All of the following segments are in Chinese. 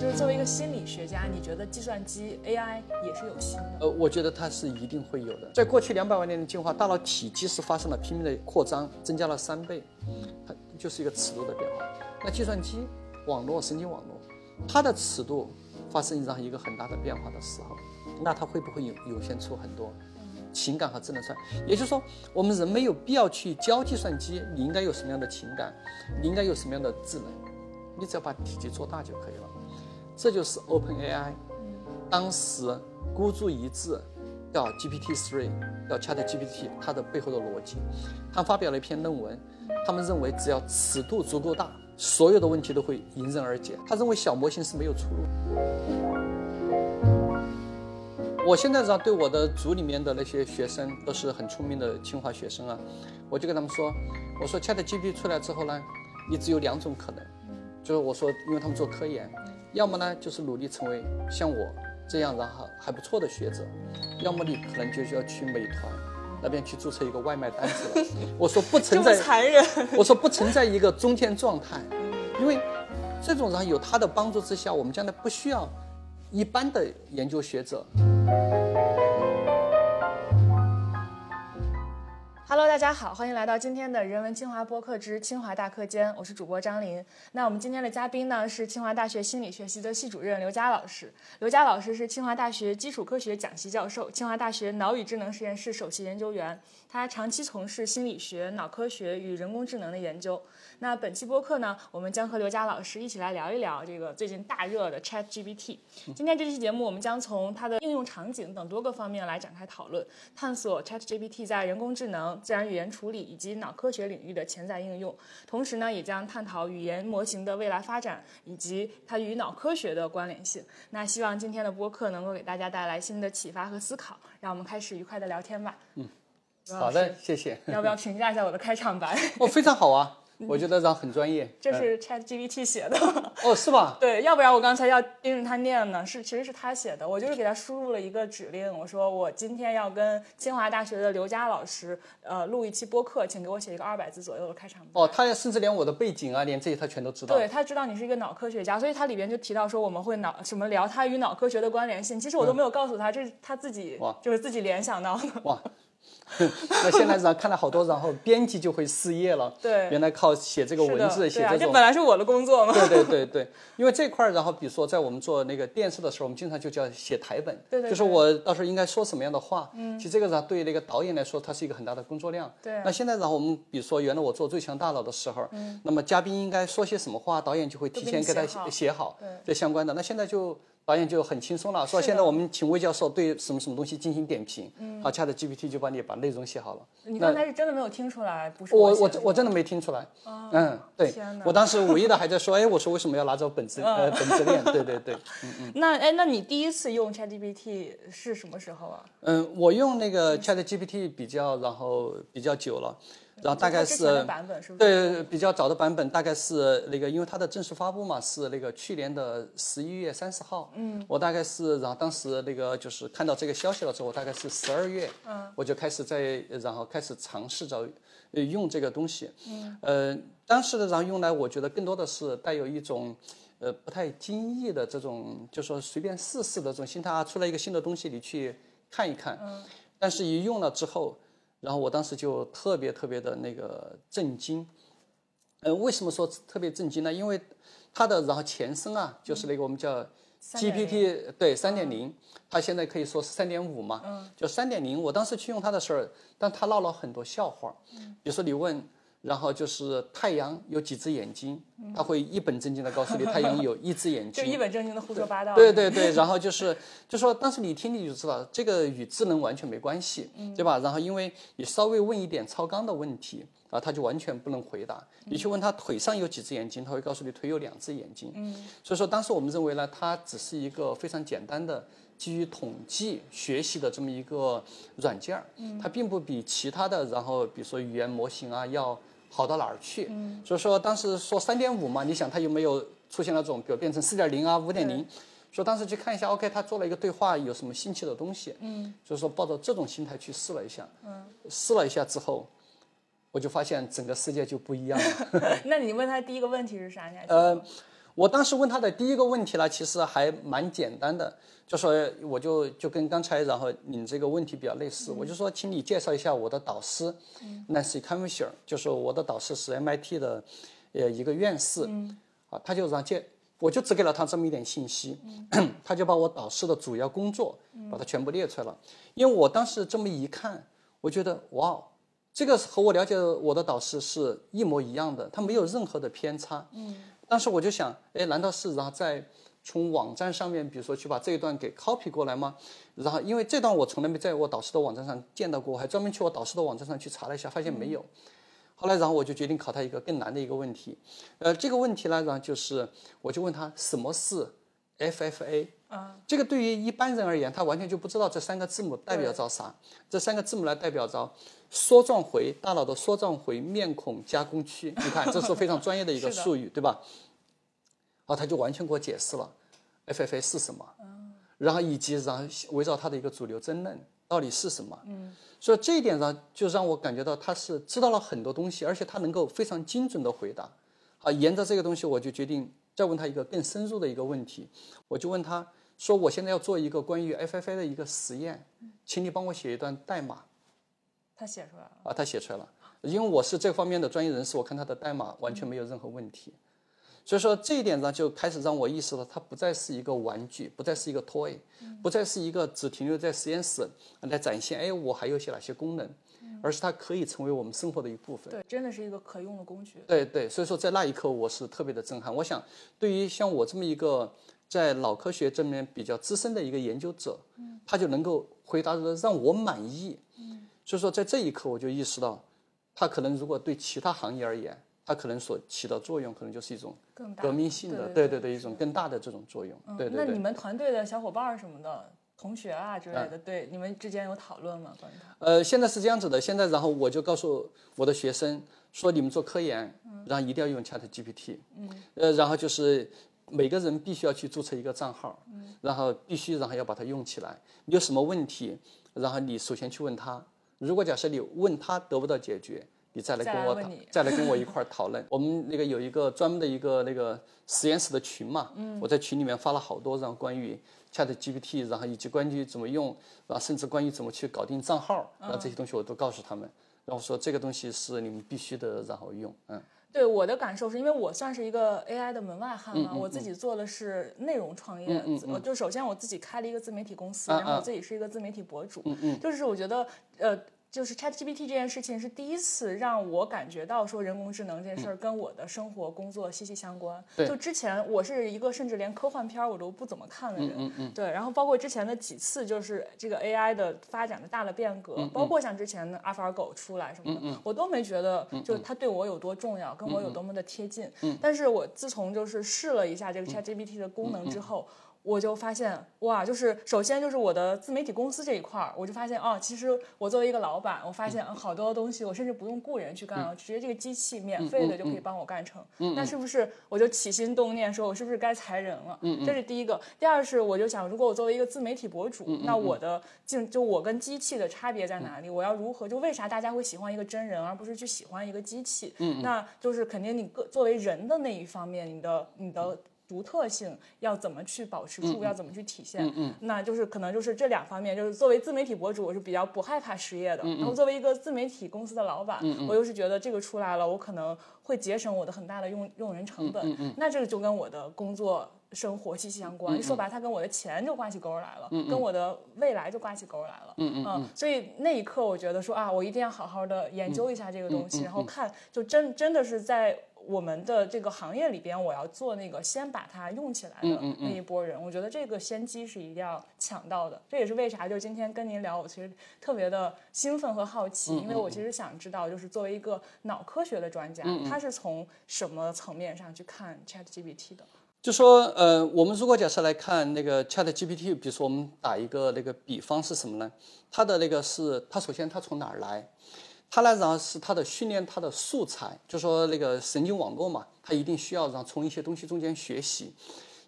就是作为一个心理学家，你觉得计算机 AI 也是有心的？呃，我觉得它是一定会有的。在过去两百万年的进化，大脑体积是发生了拼命的扩张，增加了三倍，它就是一个尺度的变化。那计算机网络、神经网络，它的尺度发生上一个很大的变化的时候，那它会不会有涌现出很多情感和智能出来？也就是说，我们人没有必要去教计算机你应该有什么样的情感，你应该有什么样的智能，你只要把体积做大就可以了。这就是 OpenAI 当时孤注一掷要 GPT Three，要 ChatGPT 它的背后的逻辑。他发表了一篇论文，他们认为只要尺度足够大，所有的问题都会迎刃而解。他认为小模型是没有出路。我现在知道，对我的组里面的那些学生都是很聪明的清华学生啊，我就跟他们说，我说 ChatGPT 出来之后呢，你只有两种可能，就是我说，因为他们做科研，要么呢就是努力成为像我这样然后还不错的学者，要么你可能就需要去美团那边去注册一个外卖单子了。我说不 存在，残忍。我说不存在一个中间状态，因为这种人有他的帮助之下，我们将来不需要一般的研究学者。Hello，大家好，欢迎来到今天的人文清华播客之清华大课间，我是主播张琳。那我们今天的嘉宾呢是清华大学心理学系的系主任刘佳老师。刘佳老师是清华大学基础科学讲席教授，清华大学脑与智能实验室首席研究员。他长期从事心理学、脑科学与人工智能的研究。那本期播客呢，我们将和刘佳老师一起来聊一聊这个最近大热的 ChatGPT。今天这期节目，我们将从它的应用场景等多个方面来展开讨论，探索 ChatGPT 在人工智能、自然语言处理以及脑科学领域的潜在应用。同时呢，也将探讨语言模型的未来发展以及它与脑科学的关联性。那希望今天的播客能够给大家带来新的启发和思考。让我们开始愉快的聊天吧。嗯，好的，谢谢。要不要评价一下我的开场白？哦，非常好啊。我觉得这样很专业，这是 Chat GPT 写的哦，是吧？对，要不然我刚才要盯着他念呢。是，其实是他写的，我就是给他输入了一个指令，我说我今天要跟清华大学的刘佳老师呃录一期播客，请给我写一个二百字左右的开场白。哦，他甚至连我的背景啊，连这些他全都知道。对他知道你是一个脑科学家，所以他里边就提到说我们会脑什么聊他与脑科学的关联性，其实我都没有告诉他，这是他自己就是自己联想到的。哇。那现在然后看了好多，然后编辑就会失业了。对，原来靠写这个文字，写这种，这本来是我的工作嘛。对对对对，因为这块儿，然后比如说在我们做那个电视的时候，我们经常就叫写台本。对对。就是我到时候应该说什么样的话。嗯。其实这个呢对于那个导演来说，它是一个很大的工作量。对。那现在然后我们比如说原来我做最强大脑的时候，嗯。那么嘉宾应该说些什么话，导演就会提前给他写好，这相关的。那现在就。导演就很轻松了，说现在我们请魏教授对什么什么东西进行点评，嗯好，Chat GPT 就帮你把内容写好了。你刚才是真的没有听出来，不是我我我真的没听出来。嗯，对，我当时唯一的还在说，哎，我说为什么要拿着本子呃本子练？对对对，嗯嗯。那哎，那你第一次用 Chat GPT 是什么时候啊？嗯，我用那个 Chat GPT 比较，然后比较久了。然后大概是对比较早的版本，大概是那个，因为它的正式发布嘛是那个去年的十一月三十号。嗯，我大概是然后当时那个就是看到这个消息了之后，我大概是十二月，嗯，我就开始在然后开始尝试着用这个东西。嗯，呃，当时的然后用来，我觉得更多的是带有一种呃不太经意的这种，就说随便试试的这种心态啊，出来一个新的东西你去看一看。嗯，但是一用了之后。然后我当时就特别特别的那个震惊，嗯，为什么说特别震惊呢？因为它的然后前身啊，就是那个我们叫 GPT，对，三点零，它现在可以说是三点五嘛，嗯，就三点零。我当时去用它的时候，但它闹了很多笑话，嗯，比如说你问。然后就是太阳有几只眼睛，他会一本正经的告诉你太阳有一只眼 睛，就一本正经的胡说八道。对对对，然后就是就说，当时你听你就知道，这个与智能完全没关系，对吧？然后因为你稍微问一点超纲的问题啊，他就完全不能回答。你去问他腿上有几只眼睛，他会告诉你腿有两只眼睛。嗯，所以说当时我们认为呢，它只是一个非常简单的基于统计学习的这么一个软件儿，它并不比其他的，然后比如说语言模型啊要。好到哪儿去？嗯，所以说当时说三点五嘛，你想它有没有出现那种，比如变成四点零啊、五点零？说当时去看一下，OK，他做了一个对话，有什么新奇的东西？嗯，所以说抱着这种心态去试了一下。嗯，试了一下之后，我就发现整个世界就不一样了。那你问他第一个问题是啥？呃，我当时问他的第一个问题呢，其实还蛮简单的，就说我就就跟刚才然后你这个问题比较类似，我就说，请你介绍一下我的导师，Nancy c a m i s h e r 就是我的导师是 MIT 的呃一个院士，啊，他就让介，我就只给了他这么一点信息，他就把我导师的主要工作把它全部列出来了，因为我当时这么一看，我觉得哇，这个和我了解我的导师是一模一样的，他没有任何的偏差，嗯。当时我就想，哎，难道是然后在从网站上面，比如说去把这一段给 copy 过来吗？然后因为这段我从来没在我导师的网站上见到过，我还专门去我导师的网站上去查了一下，发现没有。后来然后我就决定考他一个更难的一个问题，呃，这个问题呢，然后就是我就问他什么是 FFA？啊，这个对于一般人而言，他完全就不知道这三个字母代表着啥。这三个字母来代表着。梭状回大脑的缩状回面孔加工区，你看这是非常专业的一个术语，对吧？然后他就完全给我解释了，FFA 是什么，然后以及然后围绕它的一个主流争论到底是什么。嗯，所以这一点上就让我感觉到他是知道了很多东西，而且他能够非常精准的回答。啊，沿着这个东西，我就决定再问他一个更深入的一个问题，我就问他说：“我现在要做一个关于 FFA 的一个实验，请你帮我写一段代码。”他写出来了啊，他写出来了，因为我是这方面的专业人士，我看他的代码完全没有任何问题，所以说这一点上就开始让我意识到，它不再是一个玩具，不再是一个 toy，不再是一个只停留在实验室来展现，哎，我还有些哪些功能，而是它可以成为我们生活的一部分。对，真的是一个可用的工具。对对，所以说在那一刻我是特别的震撼。我想，对于像我这么一个在脑科学这面比较资深的一个研究者，他就能够回答的让我满意。所以说，在这一刻，我就意识到，它可能如果对其他行业而言，它可能所起的作用，可能就是一种革命性的，对对对，一种更大的这种作用。对对对。那你们团队的小伙伴什么的，同学啊之类的，对你们之间有讨论吗？关于它？呃，现在是这样子的，现在然后我就告诉我的学生说，你们做科研，然后一定要用 Chat GPT。嗯。呃，然后就是每个人必须要去注册一个账号，然后必须然后要把它用起来。你有什么问题，然后你首先去问他。如果假设你问他得不到解决，你再来跟我再来跟我一块儿讨论。我们那个有一个专门的一个那个实验室的群嘛，我在群里面发了好多，然后关于 Chat GPT，然后以及关于怎么用，然后甚至关于怎么去搞定账号，然后这些东西我都告诉他们，然后说这个东西是你们必须的，然后用，嗯。对我的感受是因为我算是一个 AI 的门外汉嘛，我自己做的是内容创业，我就首先我自己开了一个自媒体公司，然后我自己是一个自媒体博主，就是我觉得呃。就是 ChatGPT 这件事情是第一次让我感觉到说人工智能这件事儿跟我的生活工作息息相关。就之前我是一个甚至连科幻片我都不怎么看的人。嗯嗯。对，然后包括之前的几次就是这个 AI 的发展的大的变革，包括像之前的阿尔法狗出来什么的，我都没觉得就是它对我有多重要，跟我有多么的贴近。嗯。但是我自从就是试了一下这个 ChatGPT 的功能之后。我就发现哇，就是首先就是我的自媒体公司这一块儿，我就发现哦，其实我作为一个老板，我发现好多东西我甚至不用雇人去干了，直接这个机器免费的就可以帮我干成。那是不是我就起心动念说，我是不是该裁人了？这是第一个。第二是我就想，如果我作为一个自媒体博主，那我的竞就我跟机器的差别在哪里？我要如何就为啥大家会喜欢一个真人，而不是去喜欢一个机器？那就是肯定你个作为人的那一方面，你的你的。独特性要怎么去保持住？要怎么去体现？嗯那就是可能就是这两方面。就是作为自媒体博主，我是比较不害怕失业的。然后作为一个自媒体公司的老板，我又是觉得这个出来了，我可能会节省我的很大的用用人成本。嗯那这个就跟我的工作生活息息相关。说白了，它跟我的钱就挂起钩来了，跟我的未来就挂起钩来了。嗯嗯。所以那一刻，我觉得说啊，我一定要好好的研究一下这个东西，然后看，就真真的是在。我们的这个行业里边，我要做那个先把它用起来的那一波人，我觉得这个先机是一定要抢到的。这也是为啥，就是今天跟您聊，我其实特别的兴奋和好奇，因为我其实想知道，就是作为一个脑科学的专家，他是从什么层面上去看 ChatGPT 的？就说，呃，我们如果假设来看那个 ChatGPT，比如说我们打一个那个比方是什么呢？它的那个是，它首先它从哪儿来？它呢，然后是它的训练，它的素材，就说那个神经网络嘛，它一定需要让从一些东西中间学习。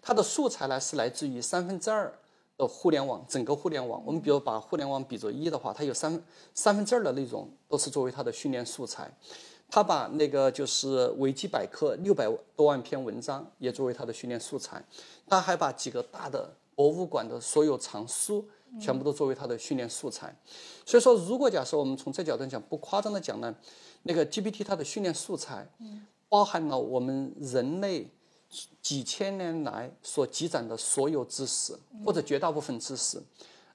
它的素材呢是来自于三分之二的互联网，整个互联网。我们比如把互联网比作一的话，它有三三分之二的内容都是作为它的训练素材。他把那个就是维基百科六百多万篇文章也作为他的训练素材，他还把几个大的博物馆的所有藏书全部都作为他的训练素材。所以说，如果假设我们从这角度讲，不夸张的讲呢，那个 GPT 它的训练素材，包含了我们人类几千年来所积攒的所有知识，或者绝大部分知识。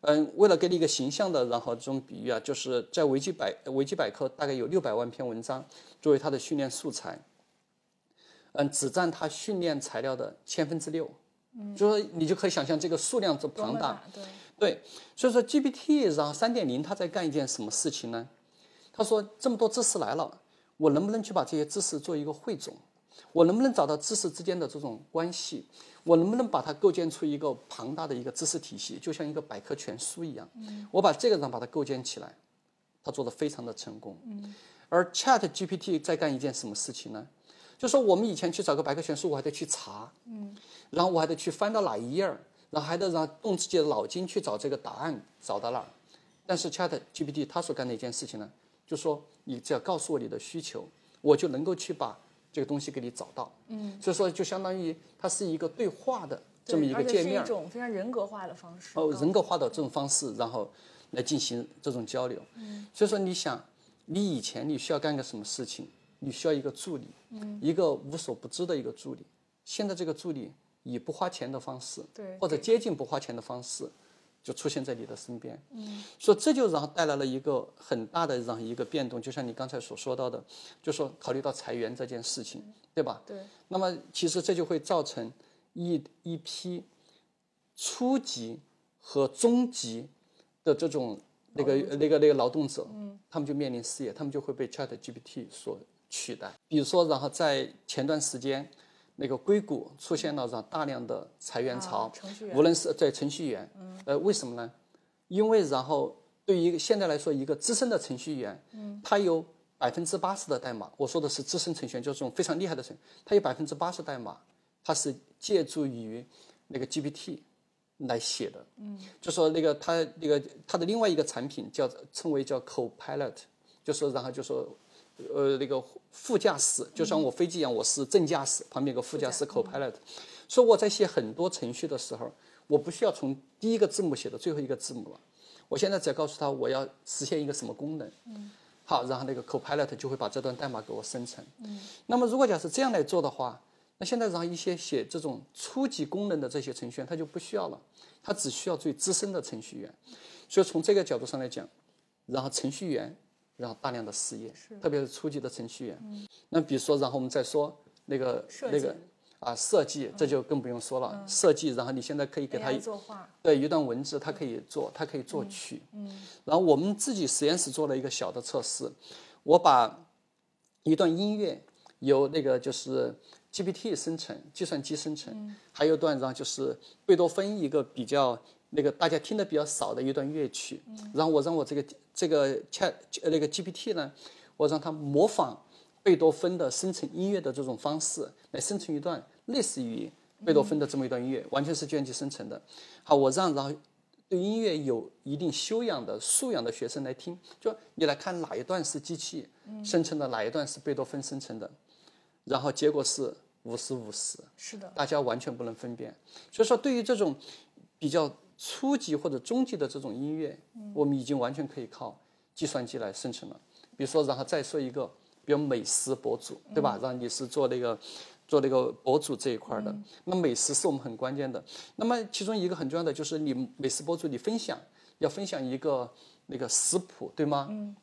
嗯，为了给你一个形象的，然后这种比喻啊，就是在维基百维基百科大概有六百万篇文章作为它的训练素材，嗯，只占它训练材料的千分之六，嗯，就说你就可以想象这个数量之庞大，对，对，所以说 GPT 然后三点零它在干一件什么事情呢？他说这么多知识来了，我能不能去把这些知识做一个汇总？我能不能找到知识之间的这种关系？我能不能把它构建出一个庞大的一个知识体系，就像一个百科全书一样？我把这个人把它构建起来，他做的非常的成功。而 Chat GPT 在干一件什么事情呢？就说我们以前去找个百科全书，我还得去查，然后我还得去翻到哪一页儿，然后还得让动自己的脑筋去找这个答案，找到哪儿。但是 Chat GPT 它所干的一件事情呢，就说你只要告诉我你的需求，我就能够去把。这个东西给你找到，嗯，所以说就相当于它是一个对话的这么一个界面，是一种非常人格化的方式。哦，人格化的这种方式，然后来进行这种交流。嗯，所以说你想，你以前你需要干个什么事情，你需要一个助理，嗯，一个无所不知的一个助理。现在这个助理以不花钱的方式，对，或者接近不花钱的方式。就出现在你的身边，嗯，所以这就然后带来了一个很大的让一个变动，就像你刚才所说到的，就说考虑到裁员这件事情，对吧？对。那么其实这就会造成一一批初级和中级的这种那个那个那个劳动者，嗯，他们就面临失业，他们就会被 Chat GPT 所取代。比如说，然后在前段时间。那个硅谷出现了让大量的裁员潮，无论是在程序员，呃，为什么呢？因为然后对于现在来说，一个资深的程序员，他有百分之八十的代码，我说的是资深程序员，就是这种非常厉害的程，他有百分之八十代码，他是借助于那个 GPT 来写的，就说那个他那个他的另外一个产品叫称为叫 Copilot，就说然后就说。呃，那个副驾驶就像我飞机一样，我是正驾驶，旁边有个副驾驶 co-pilot。所以我在写很多程序的时候，我不需要从第一个字母写到最后一个字母了。我现在只要告诉他我要实现一个什么功能，好，然后那个 co-pilot 就会把这段代码给我生成。那么如果假设这样来做的话，那现在让一些写这种初级功能的这些程序员他就不需要了，他只需要最资深的程序员。所以从这个角度上来讲，然后程序员。然后大量的失业，特别是初级的程序员。那比如说，然后我们再说那个那个啊设计，这就更不用说了。设计，然后你现在可以给他对一段文字，它可以做，它可以作曲。嗯。然后我们自己实验室做了一个小的测试，我把一段音乐由那个就是 GPT 生成，计算机生成，还有段然后就是贝多芬一个比较。那个大家听的比较少的一段乐曲，然后我让我这个这个 Chat 那个 GPT 呢，我让它模仿贝多芬的生成音乐的这种方式来生成一段类似于贝多芬的这么一段音乐，完全是计算机生成的。好，我让然后对音乐有一定修养的素养的学生来听，就你来看哪一段是机器生成的，哪一段是贝多芬生成的，然后结果是五十五十，是的，大家完全不能分辨。所以说，对于这种比较。初级或者中级的这种音乐，我们已经完全可以靠计算机来生成了。比如说，然后再说一个，比如美食博主，对吧？让你是做那个做那个博主这一块的。那美食是我们很关键的。那么其中一个很重要的就是你美食博主，你分享要分享一个那个食谱，对吗？嗯。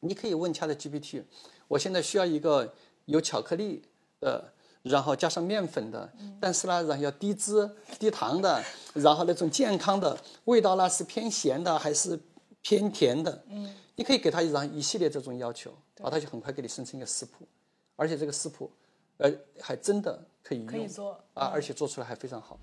你可以问他的 GPT，我现在需要一个有巧克力的。然后加上面粉的，但是呢，然后要低脂低糖的，然后那种健康的味道呢是偏咸的还是偏甜的？嗯，你可以给他一张一系列这种要求，啊，他就很快给你生成一个食谱，而且这个食谱，呃，还真的可以用，可以做啊，而且做出来还非常好。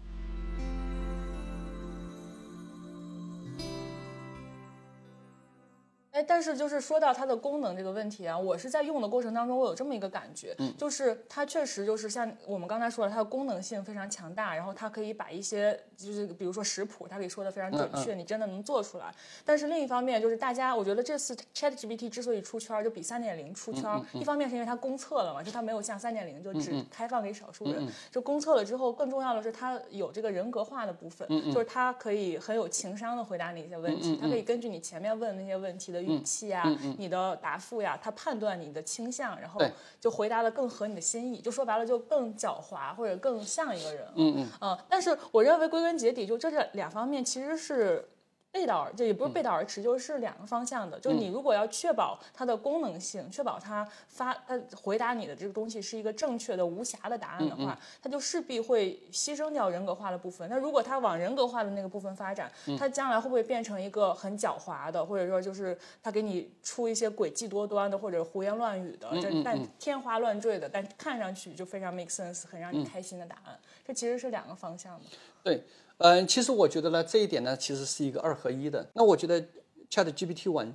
但是就是说到它的功能这个问题啊，我是在用的过程当中，我有这么一个感觉，就是它确实就是像我们刚才说的，它的功能性非常强大，然后它可以把一些就是比如说食谱，它可以说的非常准确，你真的能做出来。但是另一方面，就是大家我觉得这次 ChatGPT 之所以出圈，就比三点零出圈，一方面是因为它公测了嘛，就它没有像三点零就只开放给少数人，就公测了之后，更重要的是它有这个人格化的部分，就是它可以很有情商的回答你一些问题，它可以根据你前面问那些问题的语气啊。你的答复呀，他判断你的倾向，然后就回答的更合你的心意，就说白了就更狡猾或者更像一个人。嗯嗯。但是我认为归根结底，就这这两方面其实是。背道而，这也不是背道而驰，就是两个方向的。就是你如果要确保它的功能性，确保它发它回答你的这个东西是一个正确的、无瑕的答案的话，它就势必会牺牲掉人格化的部分。那如果它往人格化的那个部分发展，它将来会不会变成一个很狡猾的，或者说就是它给你出一些诡计多端的，或者胡言乱语的，但天花乱坠的，但看上去就非常 make sense，很让你开心的答案？这其实是两个方向的。对。嗯，其实我觉得呢，这一点呢，其实是一个二合一的。那我觉得 Chat GPT One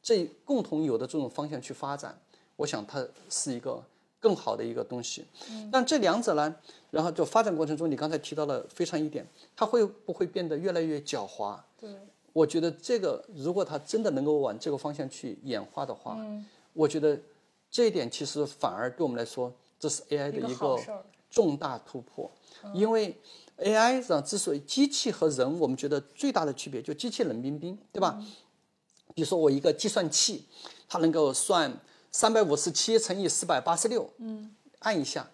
这共同有的这种方向去发展，我想它是一个更好的一个东西。但这两者呢，然后就发展过程中，你刚才提到了非常一点，它会不会变得越来越狡猾？对，我觉得这个如果它真的能够往这个方向去演化的话，我觉得这一点其实反而对我们来说，这是 AI 的一个重大突破，因为。AI 上之所以机器和人，我们觉得最大的区别就机器冷冰冰，对吧？比如说我一个计算器，它能够算三百五十七乘以四百八十六，嗯，按一下，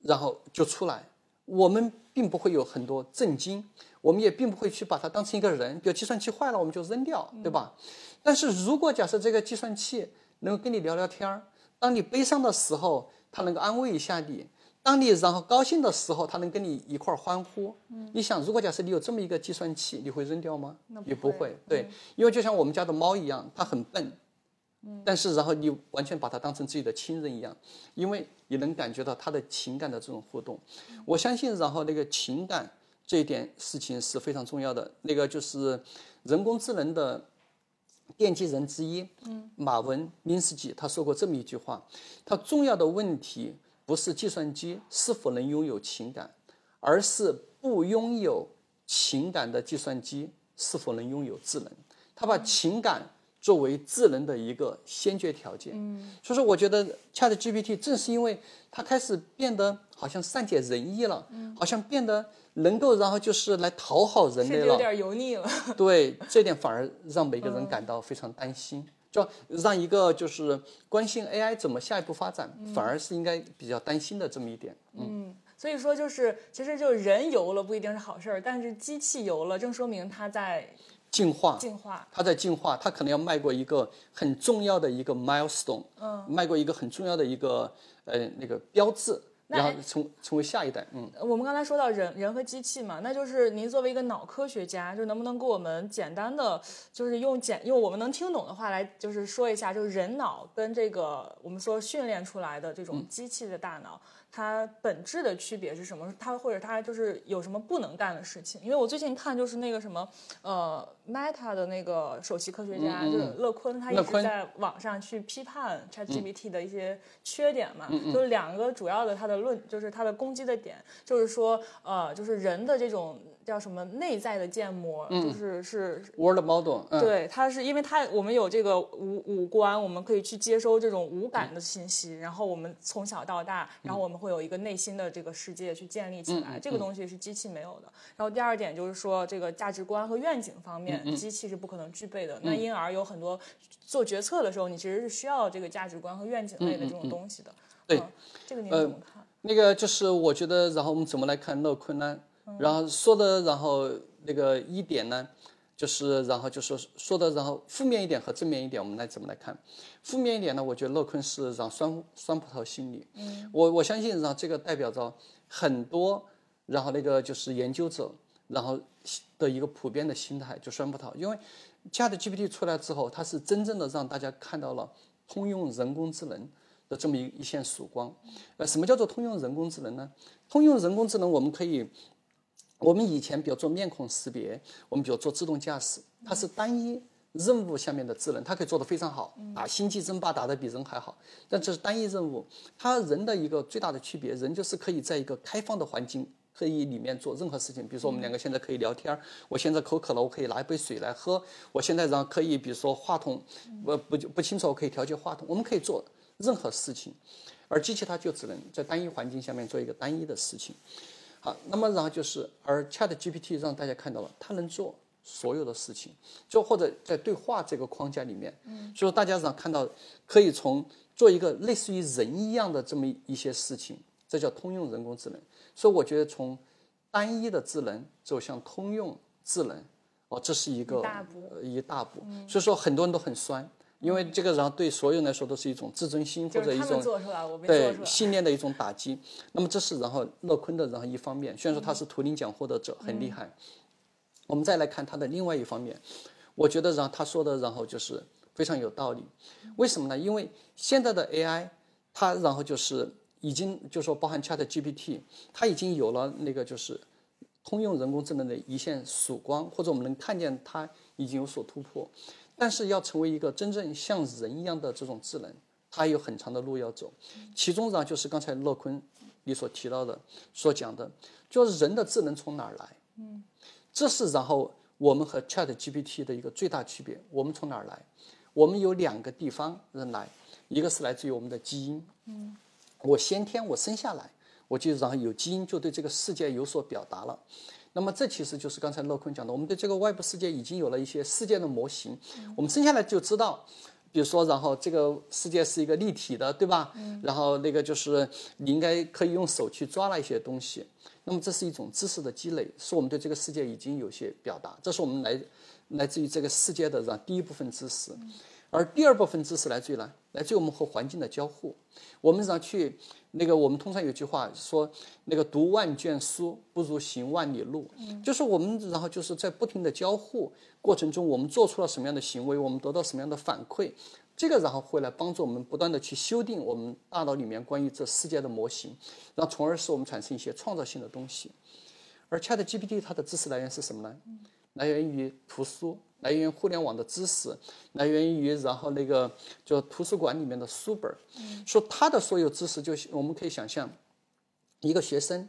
然后就出来。我们并不会有很多震惊，我们也并不会去把它当成一个人。比如计算器坏了，我们就扔掉，对吧？但是如果假设这个计算器能够跟你聊聊天儿，当你悲伤的时候，它能够安慰一下你。当你然后高兴的时候，他能跟你一块儿欢呼。你想，如果假设你有这么一个计算器，你会扔掉吗？也不会。对，因为就像我们家的猫一样，它很笨，但是然后你完全把它当成自己的亲人一样，因为你能感觉到它的情感的这种互动。我相信，然后那个情感这一点事情是非常重要的。那个就是人工智能的奠基人之一，马文明斯基他说过这么一句话：，他重要的问题。不是计算机是否能拥有情感，而是不拥有情感的计算机是否能拥有智能。他把情感作为智能的一个先决条件。嗯，所以说我觉得 Chat GPT 正是因为它开始变得好像善解人意了，好像变得能够然后就是来讨好人类了，有点油腻了。对，这点反而让每个人感到非常担心。就让一个就是关心 AI 怎么下一步发展，反而是应该比较担心的这么一点。嗯，所以说就是，其实就人游了不一定是好事儿，但是机器游了，正说明它在进化。进化，它在进化，它可能要迈过一个很重要的一个 milestone，嗯，迈过一个很重要的一个呃那个标志。然后成成为下一代，嗯，我们刚才说到人人和机器嘛，那就是您作为一个脑科学家，就能不能给我们简单的，就是用简用我们能听懂的话来，就是说一下，就是人脑跟这个我们说训练出来的这种机器的大脑。它本质的区别是什么？它或者它就是有什么不能干的事情？因为我最近看就是那个什么，呃，Meta 的那个首席科学家就是乐坤，他一直在网上去批判 ChatGPT 的一些缺点嘛。就是两个主要的他的论，就是他的攻击的点，就是说，呃，就是人的这种。叫什么内在的建模，就是是 World Model。对，它是因为它我们有这个五五官，我们可以去接收这种五感的信息，然后我们从小到大，然后我们会有一个内心的这个世界去建立起来，这个东西是机器没有的。然后第二点就是说，这个价值观和愿景方面，机器是不可能具备的。那因而有很多做决策的时候，你其实是需要这个价值观和愿景类的这种东西的。对，这个您怎么看？那个就是我觉得，然后我们怎么来看乐坤呢？然后说的，然后那个一点呢，就是然后就是说的，然后负面一点和正面一点，我们来怎么来看？负面一点呢，我觉得乐坤是让酸酸葡萄心理。嗯，我我相信，让这个代表着很多，然后那个就是研究者，然后的一个普遍的心态，就酸葡萄。因为 Chat GPT 出来之后，它是真正的让大家看到了通用人工智能的这么一一线曙光。呃，什么叫做通用人工智能呢？通用人工智能，我们可以。我们以前比如做面孔识别，我们比如做自动驾驶，它是单一任务下面的智能，它可以做得非常好啊！星际争霸打得比人还好，但这是单一任务。它人的一个最大的区别，人就是可以在一个开放的环境，可以里面做任何事情。比如说我们两个现在可以聊天我现在口渴了，我可以拿一杯水来喝。我现在然后可以，比如说话筒，我不不清楚，我可以调节话筒。我们可以做任何事情，而机器它就只能在单一环境下面做一个单一的事情。好，那么然后就是，而 Chat GPT 让大家看到了，它能做。所有的事情，就或者在对话这个框架里面，嗯，所以说大家想看到，可以从做一个类似于人一样的这么一些事情，这叫通用人工智能。所以我觉得从单一的智能走向通用智能，哦，这是一个一大步。所以说很多人都很酸，因为这个然后对所有人来说都是一种自尊心或者一种对信念的一种打击。那么这是然后乐坤的然后一方面，虽然说他是图灵奖获得者，很厉害。我们再来看他的另外一方面，我觉得，然后他说的，然后就是非常有道理。为什么呢？因为现在的 AI，它然后就是已经就说包含 Chat GPT，它已经有了那个就是通用人工智能的一线曙光，或者我们能看见它已经有所突破。但是要成为一个真正像人一样的这种智能，它还有很长的路要走。其中呢，就是刚才乐坤你所提到的所讲的，就是人的智能从哪儿来？嗯。这是然后我们和 Chat GPT 的一个最大区别。我们从哪儿来？我们有两个地方人来，一个是来自于我们的基因。嗯，我先天我生下来，我就然后有基因就对这个世界有所表达了。那么这其实就是刚才乐坤讲的，我们对这个外部世界已经有了一些世界的模型。我们生下来就知道，比如说，然后这个世界是一个立体的，对吧？嗯。然后那个就是你应该可以用手去抓那些东西。那么这是一种知识的积累，是我们对这个世界已经有些表达，这是我们来来自于这个世界的这样第一部分知识，而第二部分知识来自于呢，来自于我们和环境的交互。我们让去那个，我们通常有句话说，那个读万卷书不如行万里路，就是我们然后就是在不停的交互过程中，我们做出了什么样的行为，我们得到什么样的反馈。这个然后会来帮助我们不断的去修订我们大脑里面关于这世界的模型，然后从而使我们产生一些创造性的东西。而 Chat GPT 它的知识来源是什么呢？来源于图书，来源于互联网的知识，来源于然后那个就图书馆里面的书本。说他的所有知识，就我们可以想象，一个学生，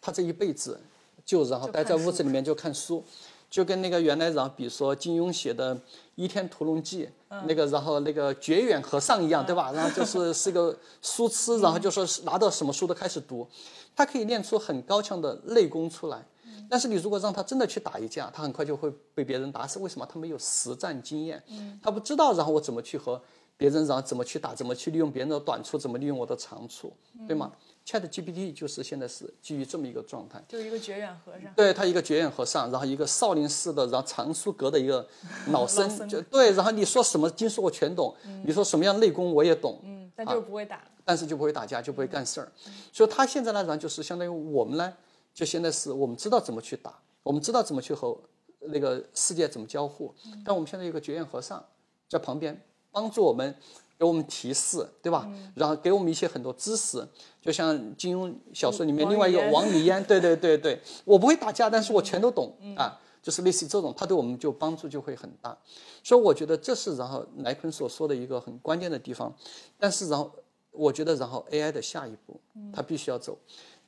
他这一辈子就然后待在屋子里面就看书。就跟那个原来，然后比如说金庸写的《倚天屠龙记》，那个然后那个觉远和尚一样，对吧？然后就是 是个书痴，然后就说是拿到什么书都开始读，他可以练出很高强的内功出来。但是你如果让他真的去打一架，他很快就会被别人打死。为什么？他没有实战经验，他不知道，然后我怎么去和别人，然后怎么去打，怎么去利用别人的短处，怎么利用我的长处，对吗？Chat GPT 就是现在是基于这么一个状态，就是一个绝缘和尚，对他一个绝缘和尚，然后一个少林寺的，然后藏书阁的一个 老僧，就对，然后你说什么经书我全懂，你说什么样内功我也懂，嗯，但就是不会打，但是就不会打架，就不会干事儿，所以他现在呢，然后就是相当于我们呢，就现在是我们知道怎么去打，我们知道怎么去和那个世界怎么交互，但我们现在有个绝缘和尚在旁边帮助我们。给我们提示，对吧？然后给我们一些很多知识，就像金庸小说里面另外一个王语嫣，对对对对，我不会打架，但是我全都懂啊，就是类似于这种，他对我们就帮助就会很大。所以我觉得这是然后莱昆所说的一个很关键的地方。但是然后我觉得然后 AI 的下一步，它必须要走，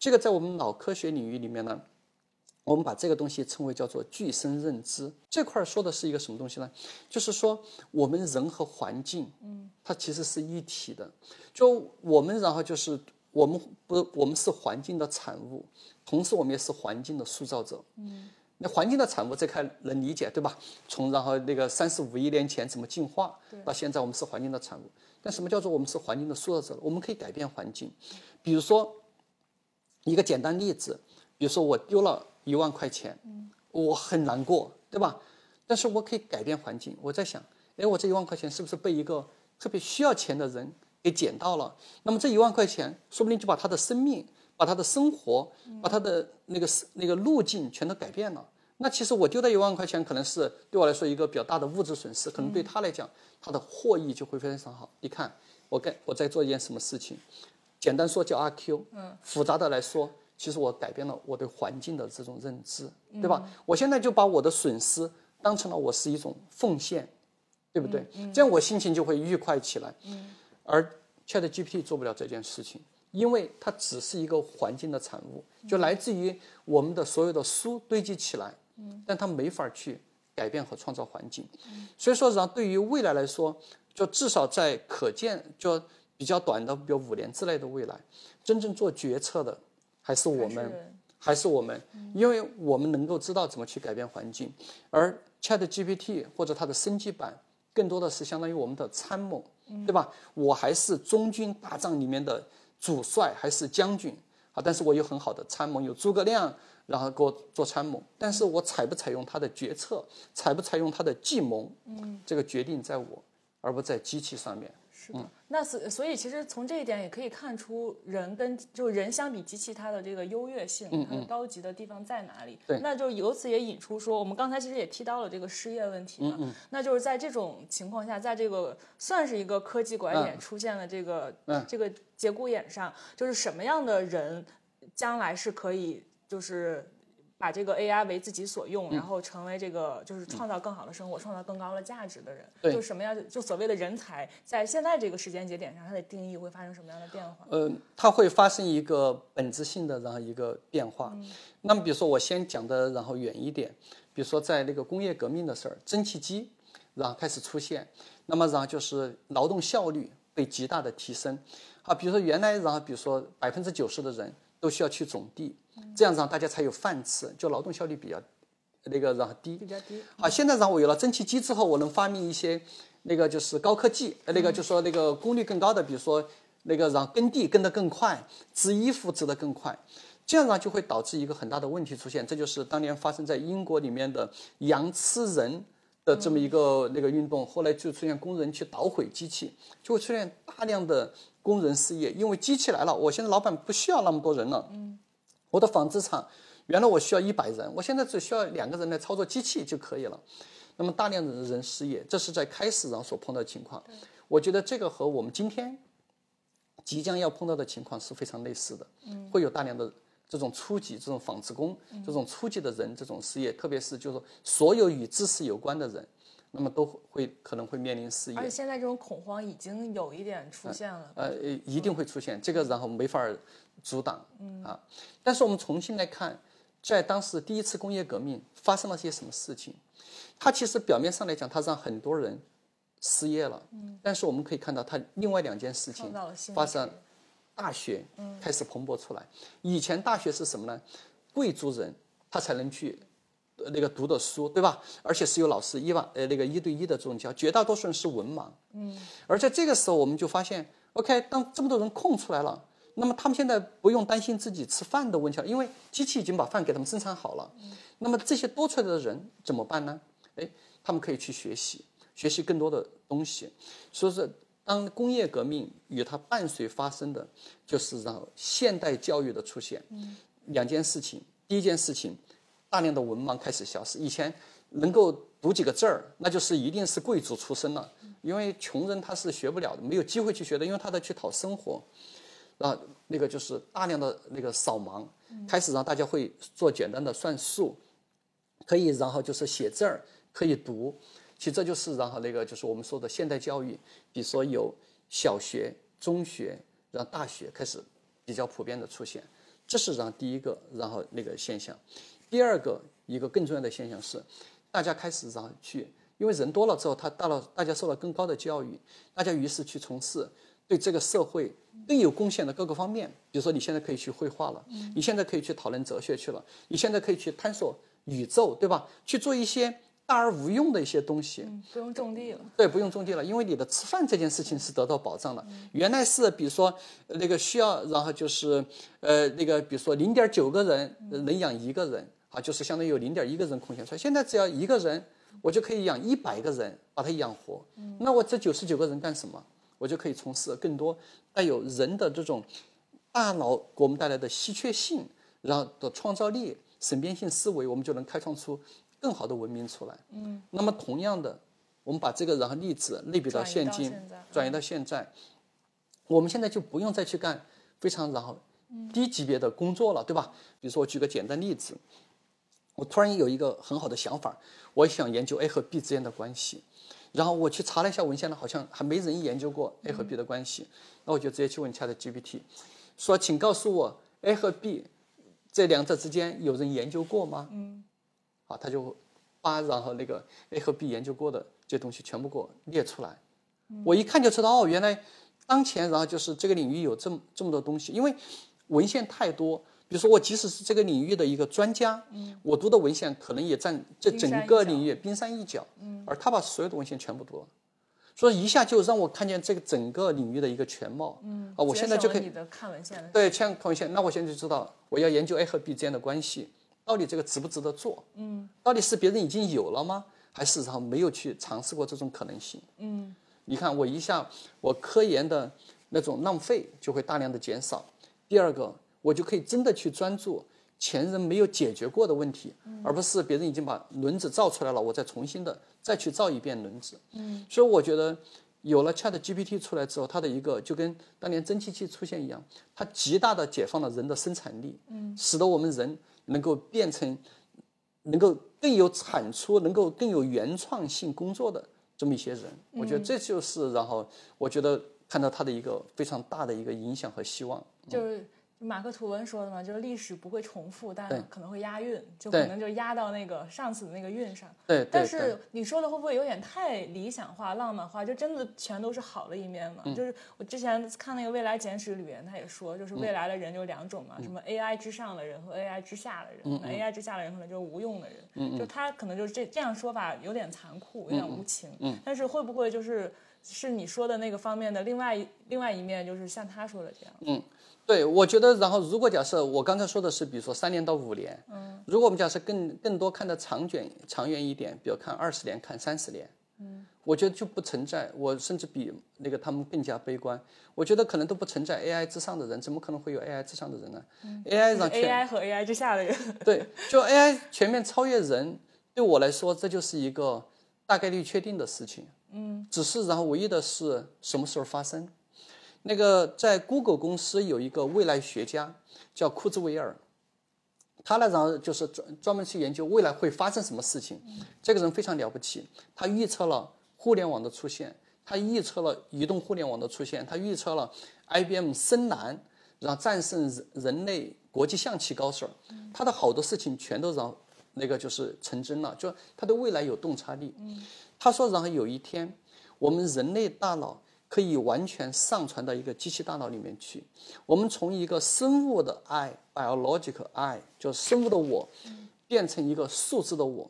这个在我们脑科学领域里面呢。我们把这个东西称为叫做具身认知这块说的是一个什么东西呢？就是说我们人和环境，嗯，它其实是一体的。就我们然后就是我们不，我们是环境的产物，同时我们也是环境的塑造者。嗯，那环境的产物这块能理解对吧？从然后那个三十五亿年前怎么进化，到现在我们是环境的产物。但什么叫做我们是环境的塑造者？我们可以改变环境。比如说一个简单例子，比如说我丢了。一万块钱，我很难过，对吧？但是我可以改变环境。我在想，哎，我这一万块钱是不是被一个特别需要钱的人给捡到了？那么这一万块钱，说不定就把他的生命、把他的生活、把他的那个那个路径全都改变了。那其实我丢的一万块钱，可能是对我来说一个比较大的物质损失，可能对他来讲，他的获益就会非常好。你看，我干我在做一件什么事情？简单说叫阿 Q，嗯，复杂的来说。其实我改变了我对环境的这种认知，对吧？我现在就把我的损失当成了我是一种奉献，对不对？这样我心情就会愉快起来。而 Chat GPT 做不了这件事情，因为它只是一个环境的产物，就来自于我们的所有的书堆积起来，嗯但它没法去改变和创造环境。所以说，然后对于未来来说，就至少在可见就比较短的，比如五年之内的未来，真正做决策的还是我们，还是我们，因为我们能够知道怎么去改变环境，而 Chat GPT 或者它的升级版，更多的是相当于我们的参谋。对吧？我还是中军大帐里面的主帅，还是将军啊？但是我有很好的参谋，有诸葛亮，然后给我做参谋。但是我采不采用他的决策，采不采用他的计谋，嗯，这个决定在我，而不在机器上面。是的，那所所以其实从这一点也可以看出，人跟就人相比机器它的这个优越性，它的高级的地方在哪里？对，那就由此也引出说，我们刚才其实也提到了这个失业问题嘛，那就是在这种情况下，在这个算是一个科技拐点出现了这个这个节骨眼上，就是什么样的人将来是可以就是。把这个 AI 为自己所用，然后成为这个就是创造更好的生活、创造更高的价值的人，就什么样？就所谓的人才，在现在这个时间节点上，它的定义会发生什么样的变化？呃，它会发生一个本质性的然后一个变化。那么，比如说我先讲的然后远一点，比如说在那个工业革命的事儿，蒸汽机然后开始出现，那么然后就是劳动效率被极大的提升。啊，比如说原来然后比如说百分之九十的人都需要去种地。这样让大家才有饭吃，就劳动效率比较那个然后低。比较低。啊，现在让我有了蒸汽机之后，我能发明一些那个就是高科技，那个就说那个功率更高的，比如说那个让耕地耕得更快，织衣服织得更快。这样呢就会导致一个很大的问题出现，这就是当年发生在英国里面的羊吃人的这么一个那个运动。后来就出现工人去捣毁机器，就会出现大量的工人失业，因为机器来了，我现在老板不需要那么多人了。嗯。我的纺织厂原来我需要一百人，我现在只需要两个人来操作机器就可以了。那么大量的人失业，这是在开始上所碰到的情况。我觉得这个和我们今天即将要碰到的情况是非常类似的。会有大量的这种初级这种纺织工，这种初级的人这种失业，特别是就是说所有与知识有关的人，那么都会可能会面临失业。而且现在这种恐慌已经有一点出现了。呃，一定会出现这个，然后没法阻挡，嗯啊，但是我们重新来看，在当时第一次工业革命发生了些什么事情？它其实表面上来讲，它让很多人失业了，嗯，但是我们可以看到，它另外两件事情发生，大学开始蓬勃出来。以前大学是什么呢？贵族人他才能去那个读的书，对吧？而且是有老师一万呃那个一对一的这种教，绝大多数人是文盲，嗯，而在这个时候，我们就发现，OK，当这么多人空出来了。那么他们现在不用担心自己吃饭的问题了，因为机器已经把饭给他们生产好了。嗯那么这些多出来的人怎么办呢？哎，他们可以去学习，学习更多的东西。所以说，当工业革命与它伴随发生的，就是让现代教育的出现。嗯两件事情，第一件事情，大量的文盲开始消失。以前能够读几个字儿，那就是一定是贵族出身了，因为穷人他是学不了的，没有机会去学的，因为他在去讨生活。啊，那个就是大量的那个扫盲，开始让大家会做简单的算术，可以然后就是写字儿，可以读，其实这就是然后那个就是我们说的现代教育，比如说有小学、中学，然后大学开始比较普遍的出现，这是然后第一个然后那个现象。第二个一个更重要的现象是，大家开始然后去，因为人多了之后，他到了大家受了更高的教育，大家于是去从事。对这个社会更有贡献的各个方面，比如说你现在可以去绘画了，你现在可以去讨论哲学去了，你现在可以去探索宇宙，对吧？去做一些大而无用的一些东西，不用种地了。对，不用种地了，因为你的吃饭这件事情是得到保障了。原来是比如说那个需要，然后就是呃那个比如说零点九个人能养一个人啊，就是相当于有零点一个人空闲出来。现在只要一个人，我就可以养一百个人，把他养活。那我这九十九个人干什么？我就可以从事更多带有人的这种大脑给我们带来的稀缺性，然后的创造力、审边性思维，我们就能开创出更好的文明出来。嗯。那么同样的，我们把这个然后例子类比到现今，转移到现在，我们现在就不用再去干非常然后低级别的工作了，对吧？比如说我举个简单例子，我突然有一个很好的想法，我想研究 A 和 B 之间的关系。然后我去查了一下文献呢，好像还没人研究过 A 和 B 的关系。那我就直接去问 ChatGPT，说：“请告诉我 A 和 B 这两者之间有人研究过吗？”嗯，好，他就把然后那个 A 和 B 研究过的这东西全部给我列出来。我一看就知道，哦，原来当前然后就是这个领域有这么这么多东西，因为文献太多。比如说，我即使是这个领域的一个专家，嗯我读的文献可能也占这整个领域冰山一角，嗯而他把所有的文献全部读了，所以一下就让我看见这个整个领域的一个全貌。嗯啊，我现在就可以看文献对，看文献。那我现在就知道，我要研究 A 和 B 之间的关系，到底这个值不值得做？嗯，到底是别人已经有了吗？还是然后没有去尝试过这种可能性？嗯，你看我一下，我科研的那种浪费就会大量的减少。第二个。我就可以真的去专注前人没有解决过的问题，而不是别人已经把轮子造出来了，我再重新的再去造一遍轮子。嗯，所以我觉得有了 Chat GPT 出来之后，它的一个就跟当年蒸汽机出现一样，它极大的解放了人的生产力，嗯，使得我们人能够变成能够更有产出、能够更有原创性工作的这么一些人。我觉得这就是然后我觉得看到它的一个非常大的一个影响和希望。就是。马克吐温说的嘛，就是历史不会重复，但可能会押韵，就可能就押到那个上次的那个韵上。对，但是你说的会不会有点太理想化、浪漫化？就真的全都是好的一面吗？就是我之前看那个《未来简史》里面，他也说，就是未来的人就两种嘛，什么 AI 之上的人和 AI 之下的人。那 AI 之下的人可能就是无用的人，就他可能就是这这样说法有点残酷，有点无情。嗯，但是会不会就是是你说的那个方面的另外另外一面，就是像他说的这样？嗯。对，我觉得，然后如果假设我刚才说的是，比如说三年到五年，嗯，如果我们假设更更多看的长远长远一点，比如看二十年、看三十年，嗯，我觉得就不存在，我甚至比那个他们更加悲观。我觉得可能都不存在 AI 之上的人，怎么可能会有 AI 之上的人呢？AI 让 AI 和 AI 之下的人，对，就 AI 全面超越人，对我来说，这就是一个大概率确定的事情，嗯，只是然后唯一的是什么时候发生。那个在 Google 公司有一个未来学家叫库兹韦尔，他呢然后就是专专门去研究未来会发生什么事情。这个人非常了不起，他预测了互联网的出现，他预测了移动互联网的出现，他预测了 IBM 深蓝然后战胜人人类国际象棋高手。他的好多事情全都让那个就是成真了，就他对未来有洞察力。他说，然后有一天我们人类大脑。可以完全上传到一个机器大脑里面去。我们从一个生物的 I（biological I） 就是生物的我，变成一个数字的我。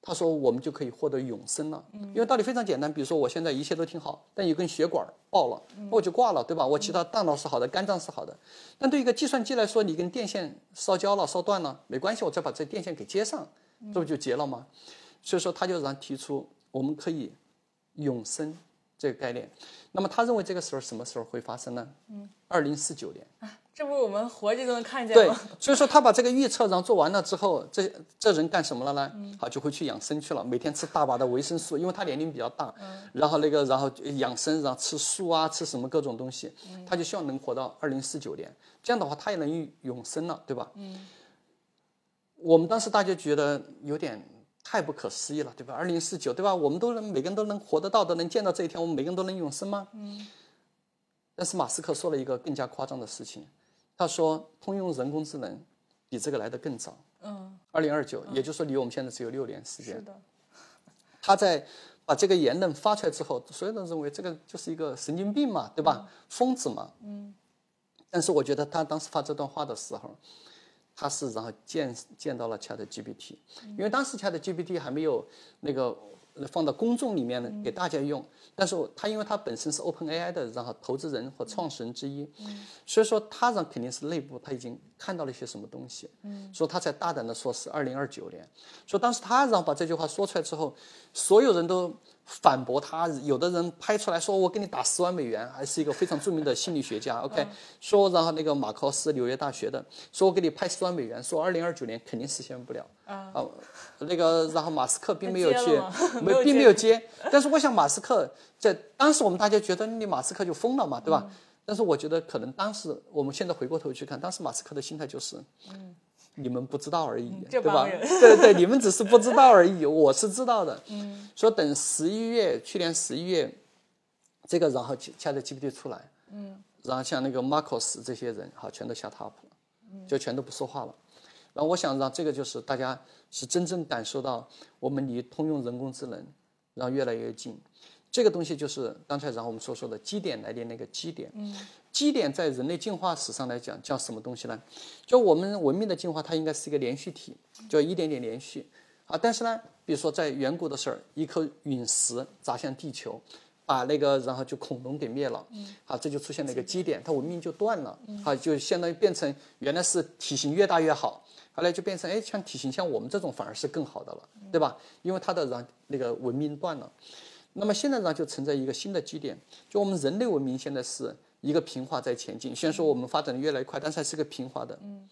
他说，我们就可以获得永生了。因为道理非常简单，比如说我现在一切都挺好，但有根血管爆了，我就挂了，对吧？我其他大脑是好的，肝脏是好的。但对一个计算机来说，你跟电线烧焦了、烧断了，没关系，我再把这电线给接上，这不就结了吗？所以说，他就让提出我们可以永生。这个概念，那么他认为这个时候什么时候会发生呢？嗯，二零四九年啊，这不是我们活着都能看见吗？对，所以说他把这个预测然后做完了之后，这这人干什么了呢？好，就会去养生去了，每天吃大把的维生素，因为他年龄比较大，然后那个然后养生，然后吃素啊，吃什么各种东西，他就希望能活到二零四九年，这样的话他也能永生了，对吧？嗯，我们当时大家觉得有点。太不可思议了，对吧？二零四九，对吧？我们都能每个人都能活得到，都能见到这一天，我们每个人都能永生吗？嗯。但是马斯克说了一个更加夸张的事情，他说通用人工智能比这个来的更早。嗯。二零二九，也就是说离我们现在只有六年时间。是的。他在把这个言论发出来之后，所有人认为这个就是一个神经病嘛，对吧？疯子嘛。嗯。但是我觉得他当时发这段话的时候。他是然后见见到了 Chat GPT，因为当时 Chat GPT 还没有那个放到公众里面呢给大家用，但是他因为他本身是 Open AI 的然后投资人和创始人之一，所以说他呢肯定是内部他已经看到了一些什么东西，所以他才大胆的说是二零二九年，所以当时他然后把这句话说出来之后，所有人都。反驳他，有的人拍出来说我给你打十万美元，还是一个非常著名的心理学家。OK，说然后那个马克斯纽约大学的，说我给你拍十万美元，说二零二九年肯定实现不了。啊，那个然后马斯克并没有去，没 并没有接。但是我想马斯克在当时我们大家觉得你马斯克就疯了嘛，对吧？但是我觉得可能当时我们现在回过头去看，当时马斯克的心态就是，你们不知道而已，对吧？对对，你们只是不知道而已，我是知道的。嗯，说等十一月，去年十一月，这个然后 ChatGPT 出来，嗯，然后像那个 Marcos 这些人，好，全都下 top 了，就全都不说话了。然后我想让这个就是大家是真正感受到我们离通用人工智能，然后越来越近。这个东西就是刚才然后我们所说的基点来临那个基点。嗯。基点在人类进化史上来讲叫什么东西呢？就我们文明的进化，它应该是一个连续体，就一点点连续。啊，但是呢，比如说在远古的时候，一颗陨石砸向地球，把那个然后就恐龙给灭了。嗯。好，这就出现了一个基点，它文明就断了。嗯。好，就相当于变成原来是体型越大越好，后来就变成哎，像体型像我们这种反而是更好的了，对吧？因为它的然那个文明断了。那么现在呢，就存在一个新的基点，就我们人类文明现在是。一个平滑在前进，虽然说我们发展的越来越快，但是还是个平滑的。嗯，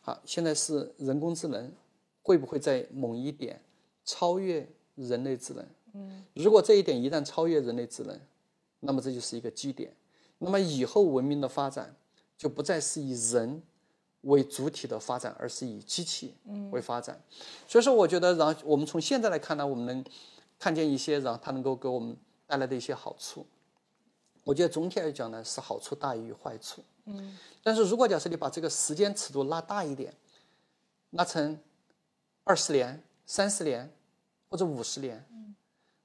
好，现在是人工智能会不会在某一点超越人类智能？嗯，如果这一点一旦超越人类智能，那么这就是一个基点。那么以后文明的发展就不再是以人为主体的发展，而是以机器为发展。所以说，我觉得，然后我们从现在来看呢，我们能看见一些，然后它能够给我们带来的一些好处。我觉得总体来讲呢，是好处大于坏处。嗯，但是如果假设你把这个时间尺度拉大一点，拉成二十年、三十年或者五十年，嗯，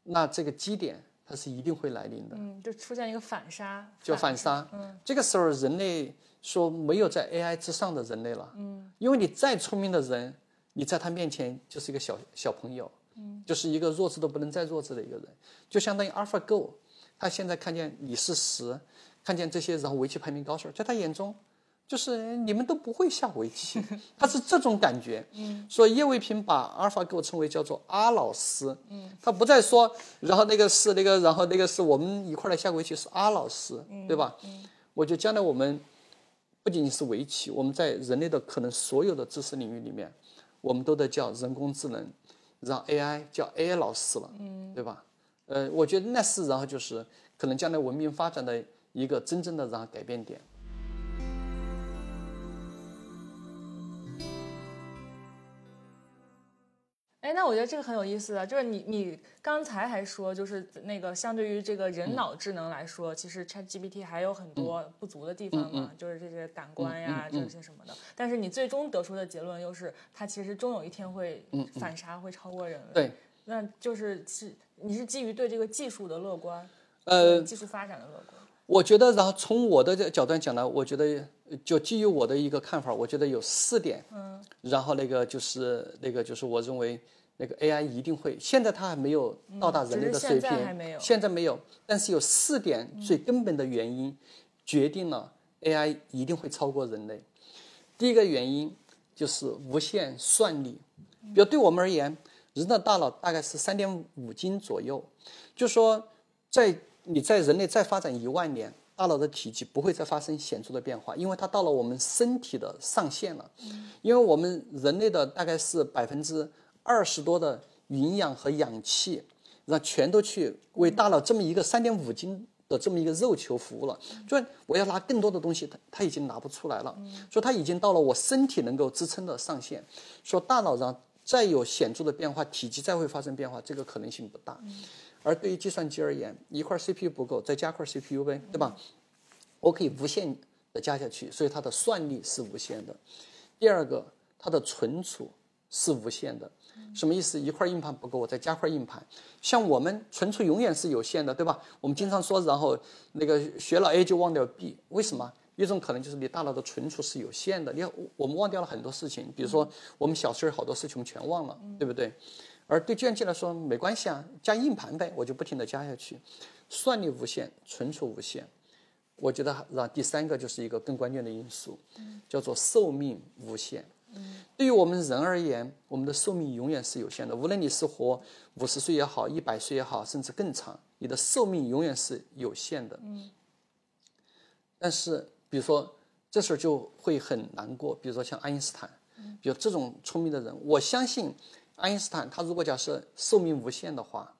那这个基点它是一定会来临的。嗯，就出现一个反杀。就反杀。嗯，这个时候人类说没有在 AI 之上的人类了。嗯，因为你再聪明的人，你在他面前就是一个小小朋友。嗯，就是一个弱智都不能再弱智的一个人，就相当于 AlphaGo。他现在看见李世石，看见这些然后围棋排名高手，在他眼中，就是你们都不会下围棋，他是这种感觉。嗯，所以叶卫平把阿尔法狗称为叫做阿老师。嗯，他不再说，然后那个是那个，然后那个是我们一块来下围棋是阿老师，对吧？嗯，我觉得将来我们不仅仅是围棋，我们在人类的可能所有的知识领域里面，我们都得叫人工智能，让 AI 叫 AI 老师了，嗯，对吧？呃，我觉得那是然后就是可能将来文明发展的一个真正的然后改变点。那我觉得这个很有意思的，就是你你刚才还说，就是那个相对于这个人脑智能来说，其实 ChatGPT 还有很多不足的地方嘛，就是这些感官呀这些什么的。但是你最终得出的结论又是，它其实终有一天会反杀，会超过人类。对。那就是是你是基于对这个技术的乐观，呃，技术发展的乐观。我觉得，然后从我的这角度讲呢，我觉得就基于我的一个看法，我觉得有四点。嗯。然后那个就是那个就是我认为那个 AI 一定会，现在它还没有到达人类的水平，现在没有。现在没有，但是有四点最根本的原因决定了 AI 一定会超过人类。第一个原因就是无限算力，比如对我们而言。人的大脑大概是三点五斤左右，就说在你在人类再发展一万年，大脑的体积不会再发生显著的变化，因为它到了我们身体的上限了。因为我们人类的大概是百分之二十多的营养和氧气，让全都去为大脑这么一个三点五斤的这么一个肉球服务了。就我要拿更多的东西，它它已经拿不出来了，说它已经到了我身体能够支撑的上限。说大脑上。再有显著的变化，体积再会发生变化，这个可能性不大。而对于计算机而言，一块 CPU 不够，再加块 CPU 呗，对吧？我可以无限的加下去，所以它的算力是无限的。第二个，它的存储是无限的。什么意思？一块硬盘不够，我再加块硬盘。像我们存储永远是有限的，对吧？我们经常说，然后那个学了 A 就忘掉 B，为什么？一种可能就是你大脑的存储是有限的，你看我们忘掉了很多事情，比如说我们小时候好多事情我们全忘了，对不对？而对计算机来说没关系啊，加硬盘呗，我就不停的加下去，算力无限，存储无限。我觉得让第三个就是一个更关键的因素，叫做寿命无限。对于我们人而言，我们的寿命永远是有限的，无论你是活五十岁也好，一百岁也好，甚至更长，你的寿命永远是有限的。但是。比如说，这事儿就会很难过。比如说像爱因斯坦，比如这种聪明的人，我相信爱因斯坦他如果假设寿命无限的话，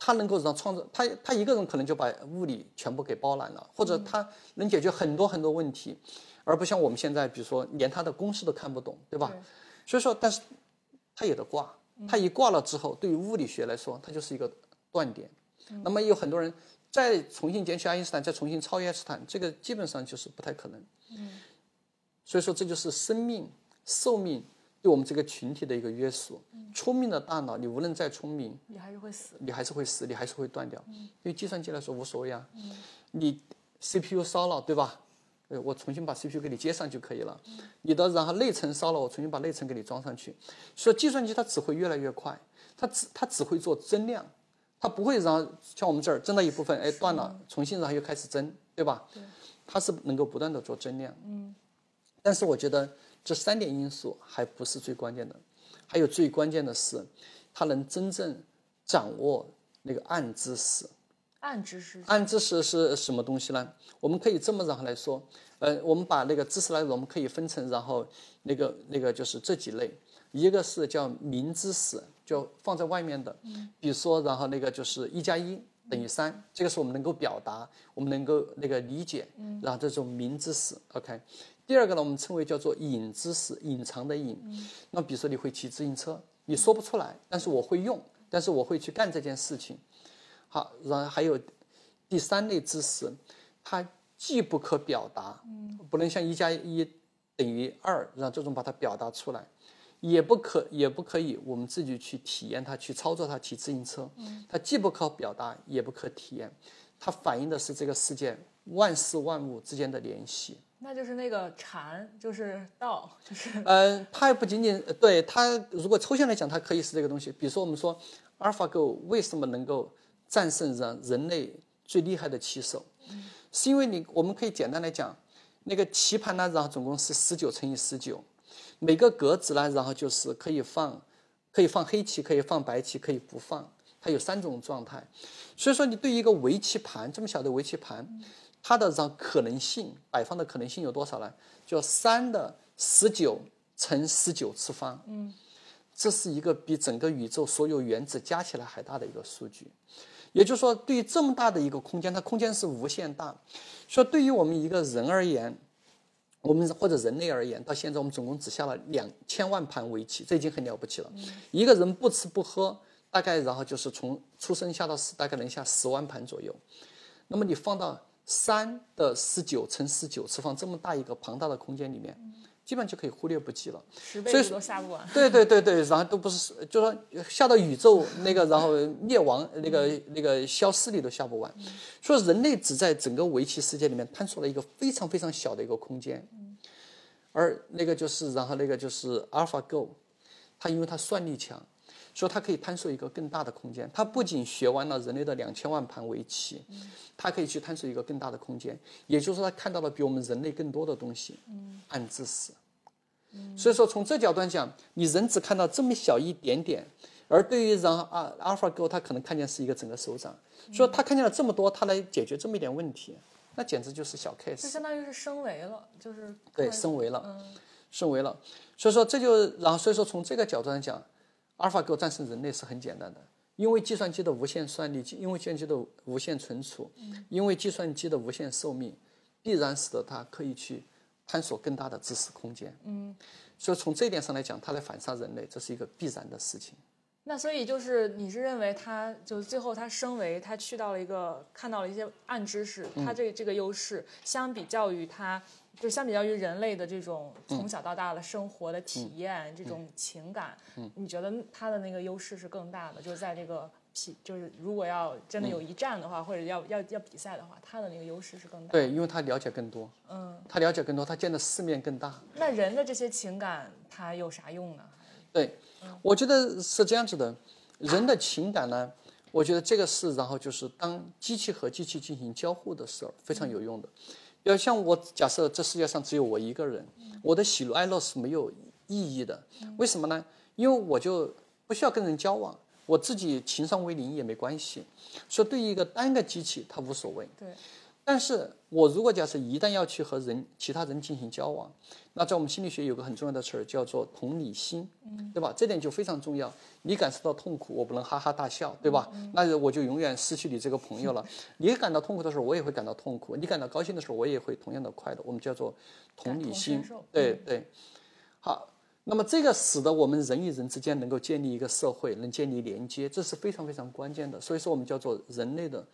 他能够让创造他他一个人可能就把物理全部给包揽了，或者他能解决很多很多问题。而不像我们现在，比如说连它的公式都看不懂，对吧？所以说，但是它也得挂，它一挂了之后，对于物理学来说，它就是一个断点。那么有很多人再重新捡起爱因斯坦，再重新超越爱因斯坦，这个基本上就是不太可能。所以说，这就是生命寿命对我们这个群体的一个约束。聪明的大脑，你无论再聪明，你还是会死，你还是会死，你还是会断掉。对计算机来说无所谓啊，你 CPU 烧了，对吧？呃，我重新把 CPU 给你接上就可以了。你的然后内存烧了，我重新把内存给你装上去。所以计算机它只会越来越快，它只它只会做增量，它不会让像我们这儿增了一部分，哎断了，重新然后又开始增，对吧？它是能够不断的做增量。嗯。但是我觉得这三点因素还不是最关键的，还有最关键的是，它能真正掌握那个暗知识。暗知识。暗知识是什么东西呢？我们可以这么然后来说，呃，我们把那个知识来，我们可以分成然后那个那个就是这几类，一个是叫明知识，就放在外面的，比如说然后那个就是一加一等于三，这个是我们能够表达，我们能够那个理解，然后这种明知识，OK。第二个呢，我们称为叫做隐知识，隐藏的隐。那比如说你会骑自行车，你说不出来，但是我会用，但是我会去干这件事情。好，然后还有第三类知识，它既不可表达，不能像一加一等于二，让这种把它表达出来，也不可也不可以我们自己去体验它，去操作它骑自行车。它既不可表达，也不可体验，它反映的是这个世界万事万物之间的联系。那就是那个禅，就是道，就是。嗯，它不仅仅对它，如果抽象来讲，它可以是这个东西。比如说，我们说，AlphaGo 为什么能够战胜人人类最厉害的棋手？是因为你，我们可以简单来讲，那个棋盘呢，然后总共是十九乘以十九，每个格子呢，然后就是可以放，可以放黑棋，可以放白棋，可以不放，它有三种状态。所以说，你对于一个围棋盘这么小的围棋盘。它的这可能性摆放的可能性有多少呢？就三的十九乘十九次方，嗯，这是一个比整个宇宙所有原子加起来还大的一个数据。也就是说，对于这么大的一个空间，它空间是无限大。说对于我们一个人而言，我们或者人类而言，到现在我们总共只下了两千万盘围棋，这已经很了不起了。一个人不吃不喝，大概然后就是从出生下到死，大概能下十万盘左右。那么你放到三的十九乘十九次方这么大一个庞大的空间里面，基本上就可以忽略不计了。十倍都下不完。对对对对，然后都不是，就说下到宇宙那个，然后灭亡那个那个消失里都下不完。所以人类只在整个围棋世界里面探索了一个非常非常小的一个空间，而那个就是然后那个就是 AlphaGo，它因为它算力强。说它可以探索一个更大的空间，它不仅学完了人类的两千万盘围棋，它可以去探索一个更大的空间，也就是说，它看到了比我们人类更多的东西，暗知识。所以说，从这角度讲，你人只看到这么小一点点，而对于然后啊，AlphaGo 它可能看见是一个整个手掌，说他看见了这么多，他来解决这么一点问题，那简直就是小 case。就相当于是升维了，就是对升维了，升维了。所以说这就然后所以说从这个角度上讲。阿尔法狗战胜人类是很简单的，因为计算机的无限算力，因为计算机的无限存储，因为计算机的无限寿命，必然使得它可以去探索更大的知识空间。嗯，所以从这一点上来讲，它来反杀人类，这是一个必然的事情。那所以就是你是认为它就是最后它升维，它去到了一个看到了一些暗知识，它这这个优势相比较于它。就相比较于人类的这种从小到大的生活的体验，这种情感，你觉得它的那个优势是更大的？就是在这个比，就是如果要真的有一战的话，或者要要要比赛的话，它的那个优势是更大。对，因为他了解更多，嗯，他了解更多，他见的世面更大。那人的这些情感，它有啥用呢？对，我觉得是这样子的，人的情感呢，我觉得这个是，然后就是当机器和机器进行交互的时候，非常有用的。要像我假设这世界上只有我一个人，我的喜怒哀乐是没有意义的。为什么呢？因为我就不需要跟人交往，我自己情商为零也没关系。所以对于一个单个机器，它无所谓。对。但是我如果假设一旦要去和人其他人进行交往，那在我们心理学有个很重要的词儿叫做同理心，对吧？这点就非常重要。你感受到痛苦，我不能哈哈大笑，对吧？那我就永远失去你这个朋友了。你感到痛苦的时候，我也会感到痛苦；你感到高兴的时候，我也会同样的快乐。我们叫做同理心，对对。好，那么这个使得我们人与人之间能够建立一个社会，能建立连接，这是非常非常关键的。所以说，我们叫做人类的。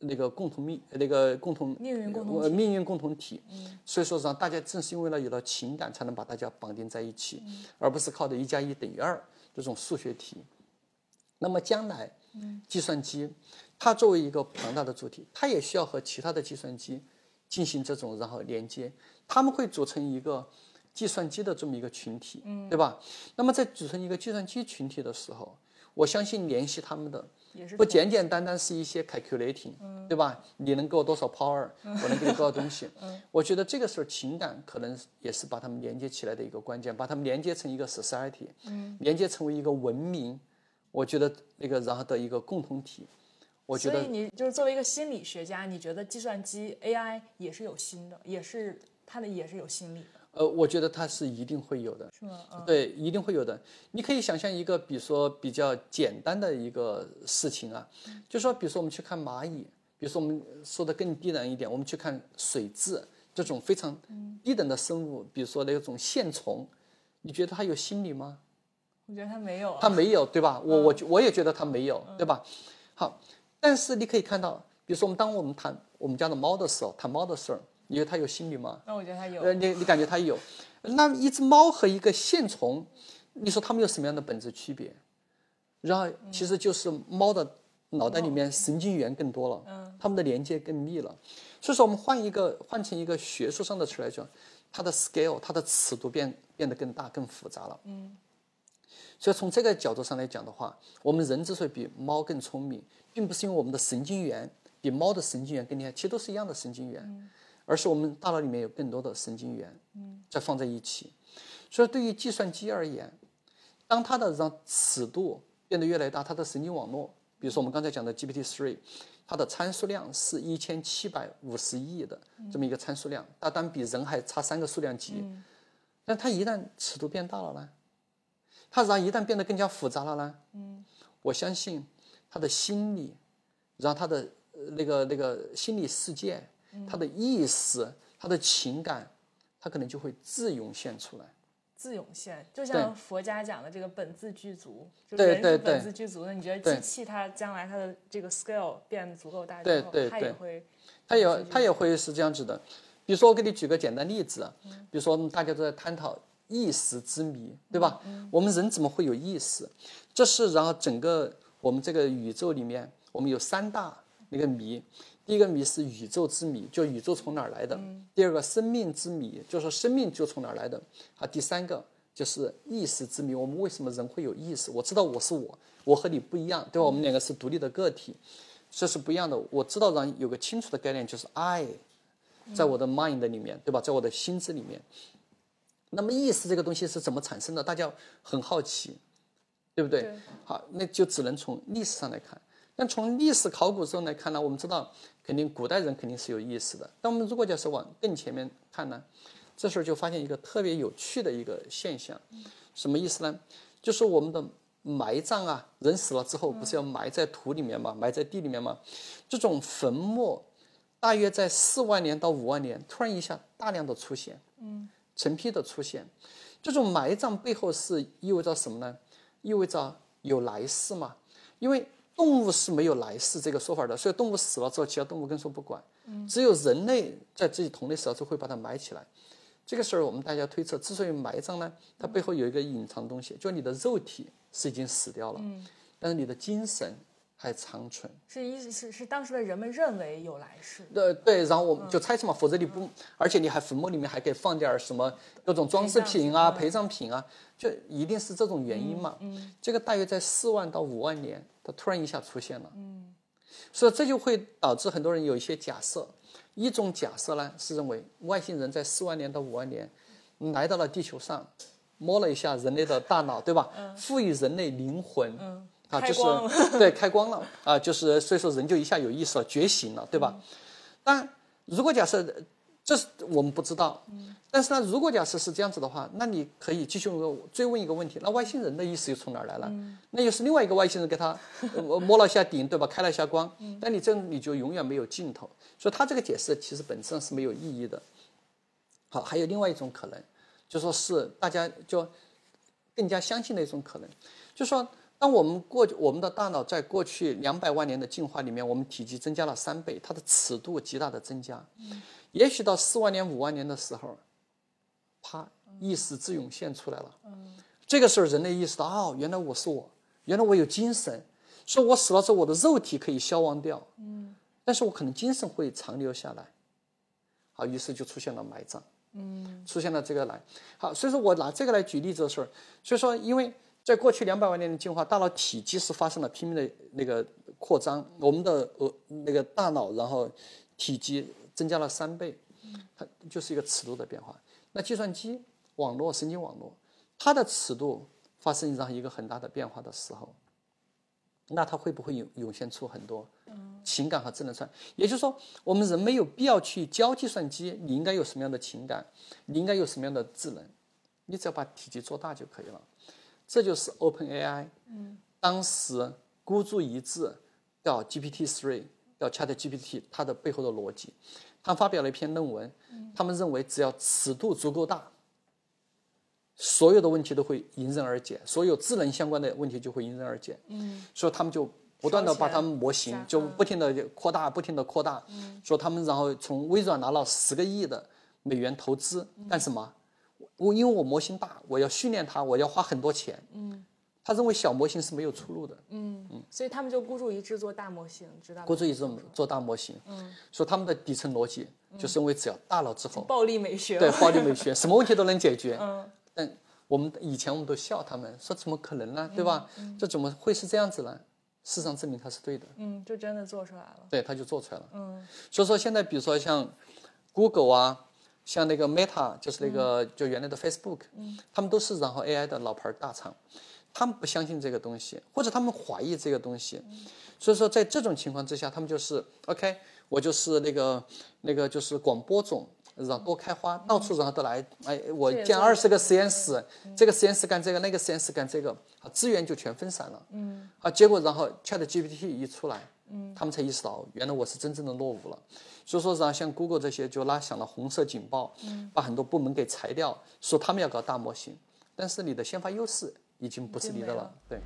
那个共同命，那个共同命运共同命运共同体，所以说让大家正是因为了有了情感，才能把大家绑定在一起，而不是靠的一加一等于二这种数学题。那么将来，计算机它作为一个庞大的主体，它也需要和其他的计算机进行这种然后连接，他们会组成一个计算机的这么一个群体，对吧？那么在组成一个计算机群体的时候，我相信联系他们的。不简简单单是一些 calculating，对吧？你能给我多少 power，我能给你多少东西？我觉得这个时候情感可能也是把他们连接起来的一个关键，把他们连接成一个 society，连接成为一个文明。我觉得那个然后的一个共同体。我觉得，所以你就是作为一个心理学家，你觉得计算机 AI 也是有心的，也是它的也是有心理的。呃，我觉得它是一定会有的，是吗？对，一定会有的。你可以想象一个，比如说比较简单的一个事情啊，就说，比如说我们去看蚂蚁，比如说我们说的更低等一点，我们去看水蛭这种非常低等的生物，比如说那种线虫，你觉得它有心理吗？我觉得它没有。它没有，对吧？我我我也觉得它没有，对吧？好，但是你可以看到，比如说我们当我们谈我们家的猫的时候，谈猫的事儿。你觉得它有心理吗？那我觉得它有。呃，你你感觉它有？那一只猫和一个线虫，你说它们有什么样的本质区别？然后其实就是猫的脑袋里面神经元更多了，嗯，它们的连接更密了。所以说，我们换一个换成一个学术上的词来讲，它的 scale，它的尺度变变得更大、更复杂了。嗯。所以从这个角度上来讲的话，我们人之所以比猫更聪明，并不是因为我们的神经元比猫的神经元更厉害，其实都是一样的神经元。而是我们大脑里面有更多的神经元，嗯，在放在一起，所以对于计算机而言，当它的让尺度变得越来越大，它的神经网络，比如说我们刚才讲的 GPT Three，它的参数量是一千七百五十亿的这么一个参数量，大单比人还差三个数量级，但它一旦尺度变大了呢，它然后一旦变得更加复杂了呢，嗯，我相信它的心理，然后它的那个那个心理世界。他的意思，他的情感，他可能就会自涌现出来。自涌现，就像佛家讲的这个本自具足，就是人是本自具足的。你觉得机器它将来它的这个 scale 变得足够大之后，它也会，它也它也会是这样子的。比如说，我给你举个简单例子，比如说大家都在探讨意识之谜，对吧？我们人怎么会有意识？这是然后整个我们这个宇宙里面，我们有三大那个谜。第一个谜是宇宙之谜，就宇宙从哪儿来的；第二个生命之谜，就说生命就从哪儿来的；啊，第三个就是意识之谜，我们为什么人会有意识？我知道我是我，我和你不一样，对吧？我们两个是独立的个体，这是不一样的。我知道，人有个清楚的概念，就是爱，在我的 mind 里面，对吧？在我的心智里面。那么意识这个东西是怎么产生的？大家很好奇，对不对？好，那就只能从历史上来看。但从历史考古上来看呢，我们知道。肯定古代人肯定是有意识的，但我们如果要是往更前面看呢，这时候就发现一个特别有趣的一个现象，什么意思呢？就是我们的埋葬啊，人死了之后不是要埋在土里面吗？埋在地里面吗？这种坟墓大约在四万年到五万年，突然一下大量的出现，嗯，成批的出现，这种埋葬背后是意味着什么呢？意味着有来世嘛？因为。动物是没有来世这个说法的，所以动物死了之后，其他动物根本不管。只有人类在自己同类死了之后会把它埋起来。这个时候我们大家推测，之所以埋葬呢，它背后有一个隐藏东西，就你的肉体是已经死掉了，但是你的精神还长存。是意思是是当时的人们认为有来世。对对，然后我们就猜测嘛，否则你不，而且你还坟墓里面还可以放点什么各种装饰品啊、陪葬品啊，就一定是这种原因嘛。嗯，这个大约在四万到五万年。它突然一下出现了，嗯，所以这就会导致很多人有一些假设。一种假设呢是认为外星人在四万年到五万年来到了地球上，摸了一下人类的大脑，对吧？赋予人类灵魂，啊，就是对开光了啊，就是所以说人就一下有意识了，觉醒了，对吧？但如果假设这是我们不知道，但是呢，如果假设是这样子的话，那你可以继续追问一个问题：那外星人的意识又从哪儿来了？那又是另外一个外星人给他摸了一下顶，对吧？开了一下光，那你这你就永远没有尽头。所以他这个解释其实本质上是没有意义的。好，还有另外一种可能，就说是大家就更加相信的一种可能，就说当我们过去我们的大脑在过去两百万年的进化里面，我们体积增加了三倍，它的尺度极大的增加。也许到四万年、五万年的时候，啪，意识自涌现出来了。这个时候人类意识到，哦，原来我是我，原来我有精神，说我死了之后，我的肉体可以消亡掉。嗯，但是我可能精神会长留下来。好，于是就出现了埋葬。嗯，出现了这个来。好，所以说我拿这个来举例子的时候，所以说，因为在过去两百万年的进化，大脑体积是发生了拼命的那个扩张，我们的呃那个大脑，然后体积。增加了三倍，它就是一个尺度的变化。那计算机网络、神经网络，它的尺度发生上一个很大的变化的时候，那它会不会涌涌现出很多情感和智能算？也就是说，我们人没有必要去教计算机你应该有什么样的情感，你应该有什么样的智能，你只要把体积做大就可以了。这就是 OpenAI，当时孤注一掷叫 GPT Three。叫 Chat GPT，它的背后的逻辑。他发表了一篇论文，他们认为只要尺度足够大，所有的问题都会迎刃而解，所有智能相关的问题就会迎刃而解。嗯，所以他们就不断的把他们模型就不停的扩大，不停的扩大。嗯，说他们然后从微软拿了十个亿的美元投资干什么？我因为我模型大，我要训练它，我要花很多钱。嗯。他认为小模型是没有出路的，嗯嗯，所以他们就孤注一掷做大模型，知道吗孤注一掷做大模型，嗯，说他们的底层逻辑就是认为只要大了之后，暴力美学，对，暴力美学，什么问题都能解决，嗯，但我们以前我们都笑他们，说怎么可能呢，对吧？这怎么会是这样子呢？事实上证明他是对的，嗯，就真的做出来了，对，他就做出来了，嗯，所以说现在比如说像 Google 啊，像那个 Meta，就是那个就原来的 Facebook，嗯，他们都是然后 AI 的老牌大厂。他们不相信这个东西，或者他们怀疑这个东西，所以说在这种情况之下，他们就是 OK，我就是那个那个就是广播种，然后多开花，到处然后都来，哎，我建二十个实验室，这个实验室干这个，那个实验室干这个，啊资源就全分散了。嗯，啊，结果然后 Chat GPT 一出来，嗯，他们才意识到原来我是真正的落伍了。所以说，然后像 Google 这些就拉响了红色警报，嗯，把很多部门给裁掉，说他们要搞大模型，但是你的先发优势。已经不是你的了，对。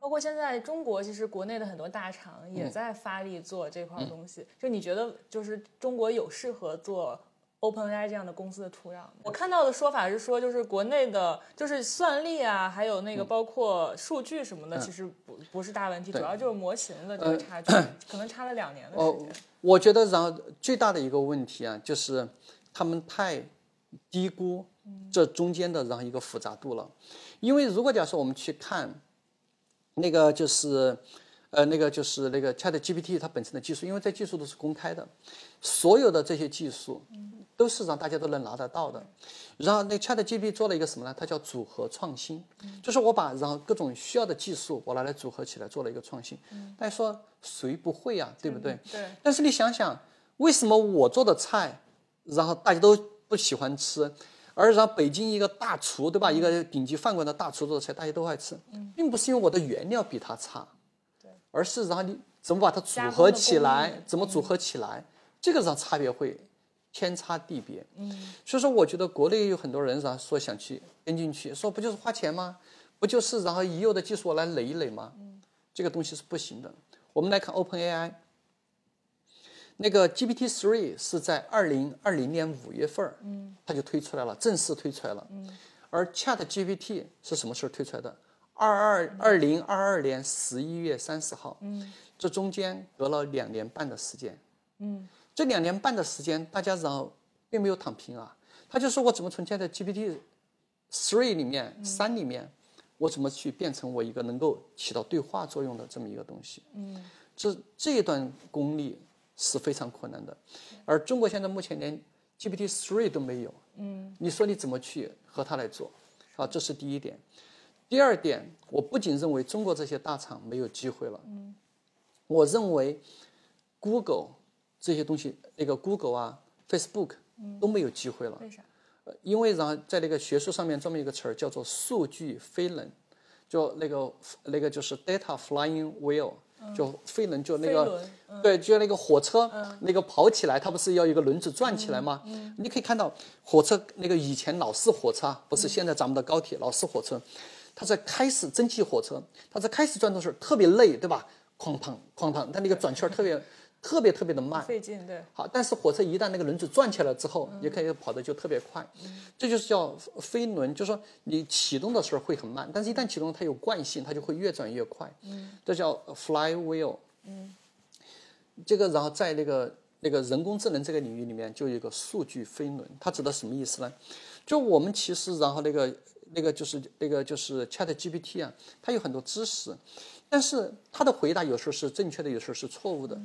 包括现在中国，其实国内的很多大厂也在发力做这块东西。就你觉得，就是中国有适合做？OpenAI 这样的公司的土壤，我看到的说法是说，就是国内的，就是算力啊，还有那个包括数据什么的，其实不不是大问题，主要就是模型的这个差距，可能差了两年的时间。我觉得，然后最大的一个问题啊，就是他们太低估这中间的然后一个复杂度了。因为如果假设我们去看那个就是呃那个就是那个 ChatGPT 它本身的技术，因为这技术都是公开的，所有的这些技术。都是让大家都能拿得到的，然后那 ChatGPT 做了一个什么呢？它叫组合创新，就是我把然后各种需要的技术我拿来组合起来做了一个创新。大家说谁不会呀？对不对？对。但是你想想，为什么我做的菜，然后大家都不喜欢吃，而然后北京一个大厨，对吧？一个顶级饭馆的大厨做的菜，大家都爱吃，并不是因为我的原料比他差，对，而是然后你怎么把它组合起来，怎么组合起来，这个上差别会。天差地别，嗯，所以说我觉得国内有很多人然后说想去跟进去，说不就是花钱吗？不就是然后已有的技术我来垒一垒吗？嗯，这个东西是不行的。我们来看 OpenAI，那个 GPT Three 是在二零二零年五月份嗯，它就推出来了，正式推出来了，嗯，而 Chat GPT 是什么时候推出来的？二二二零二二年十一月三十号，嗯，这中间隔了两年半的时间，嗯。这两年半的时间，大家然后并没有躺平啊。他就说我怎么从现在 GPT three 里面三里面，我怎么去变成我一个能够起到对话作用的这么一个东西？嗯，这这一段功力是非常困难的。而中国现在目前连 GPT three 都没有。嗯，你说你怎么去和它来做？啊，这是第一点。第二点，我不仅认为中国这些大厂没有机会了，嗯，我认为 Google 这些东西，那个 Google 啊，Facebook 都没有机会了。为啥？因为然后在那个学术上面专门有个词儿叫做数据飞人，就那个那个就是 data flying wheel，就飞轮就那个对，就那个火车那个跑起来，它不是要一个轮子转起来吗？你可以看到火车那个以前老式火车，不是现在咱们的高铁老式火车。它在开始蒸汽火车，它在开始转的时候特别累，对吧？哐当哐当，它那个转圈特别特别特别的慢，费劲，对。好，但是火车一旦那个轮子转起来之后，也可以跑的就特别快，这就是叫飞轮，就是说你启动的时候会很慢，但是一旦启动它有惯性，它就会越转越快，这叫 flywheel。嗯，这个然后在那个那个人工智能这个领域里面就有一个数据飞轮，它指的什么意思呢？就我们其实然后那个。那个就是那个就是 Chat GPT 啊，它有很多知识，但是他的回答有时候是正确的，有时候是错误的。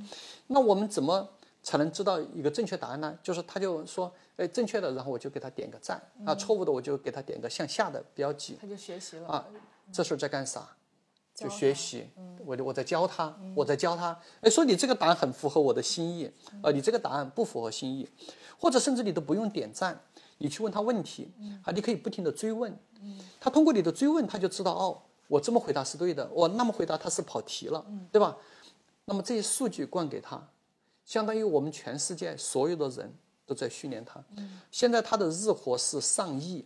那我们怎么才能知道一个正确答案呢？就是他就说，哎，正确的，然后我就给他点个赞啊；错误的，我就给他点个向下的标记。他就学习了啊，这时候在干啥？就学习。我我在教他，我在教他。哎，说你这个答案很符合我的心意，呃，你这个答案不符合心意，或者甚至你都不用点赞。你去问他问题，啊，你可以不停的追问，他通过你的追问，他就知道哦，我这么回答是对的，我那么回答他是跑题了，对吧？那么这些数据灌给他，相当于我们全世界所有的人都在训练他。现在他的日活是上亿，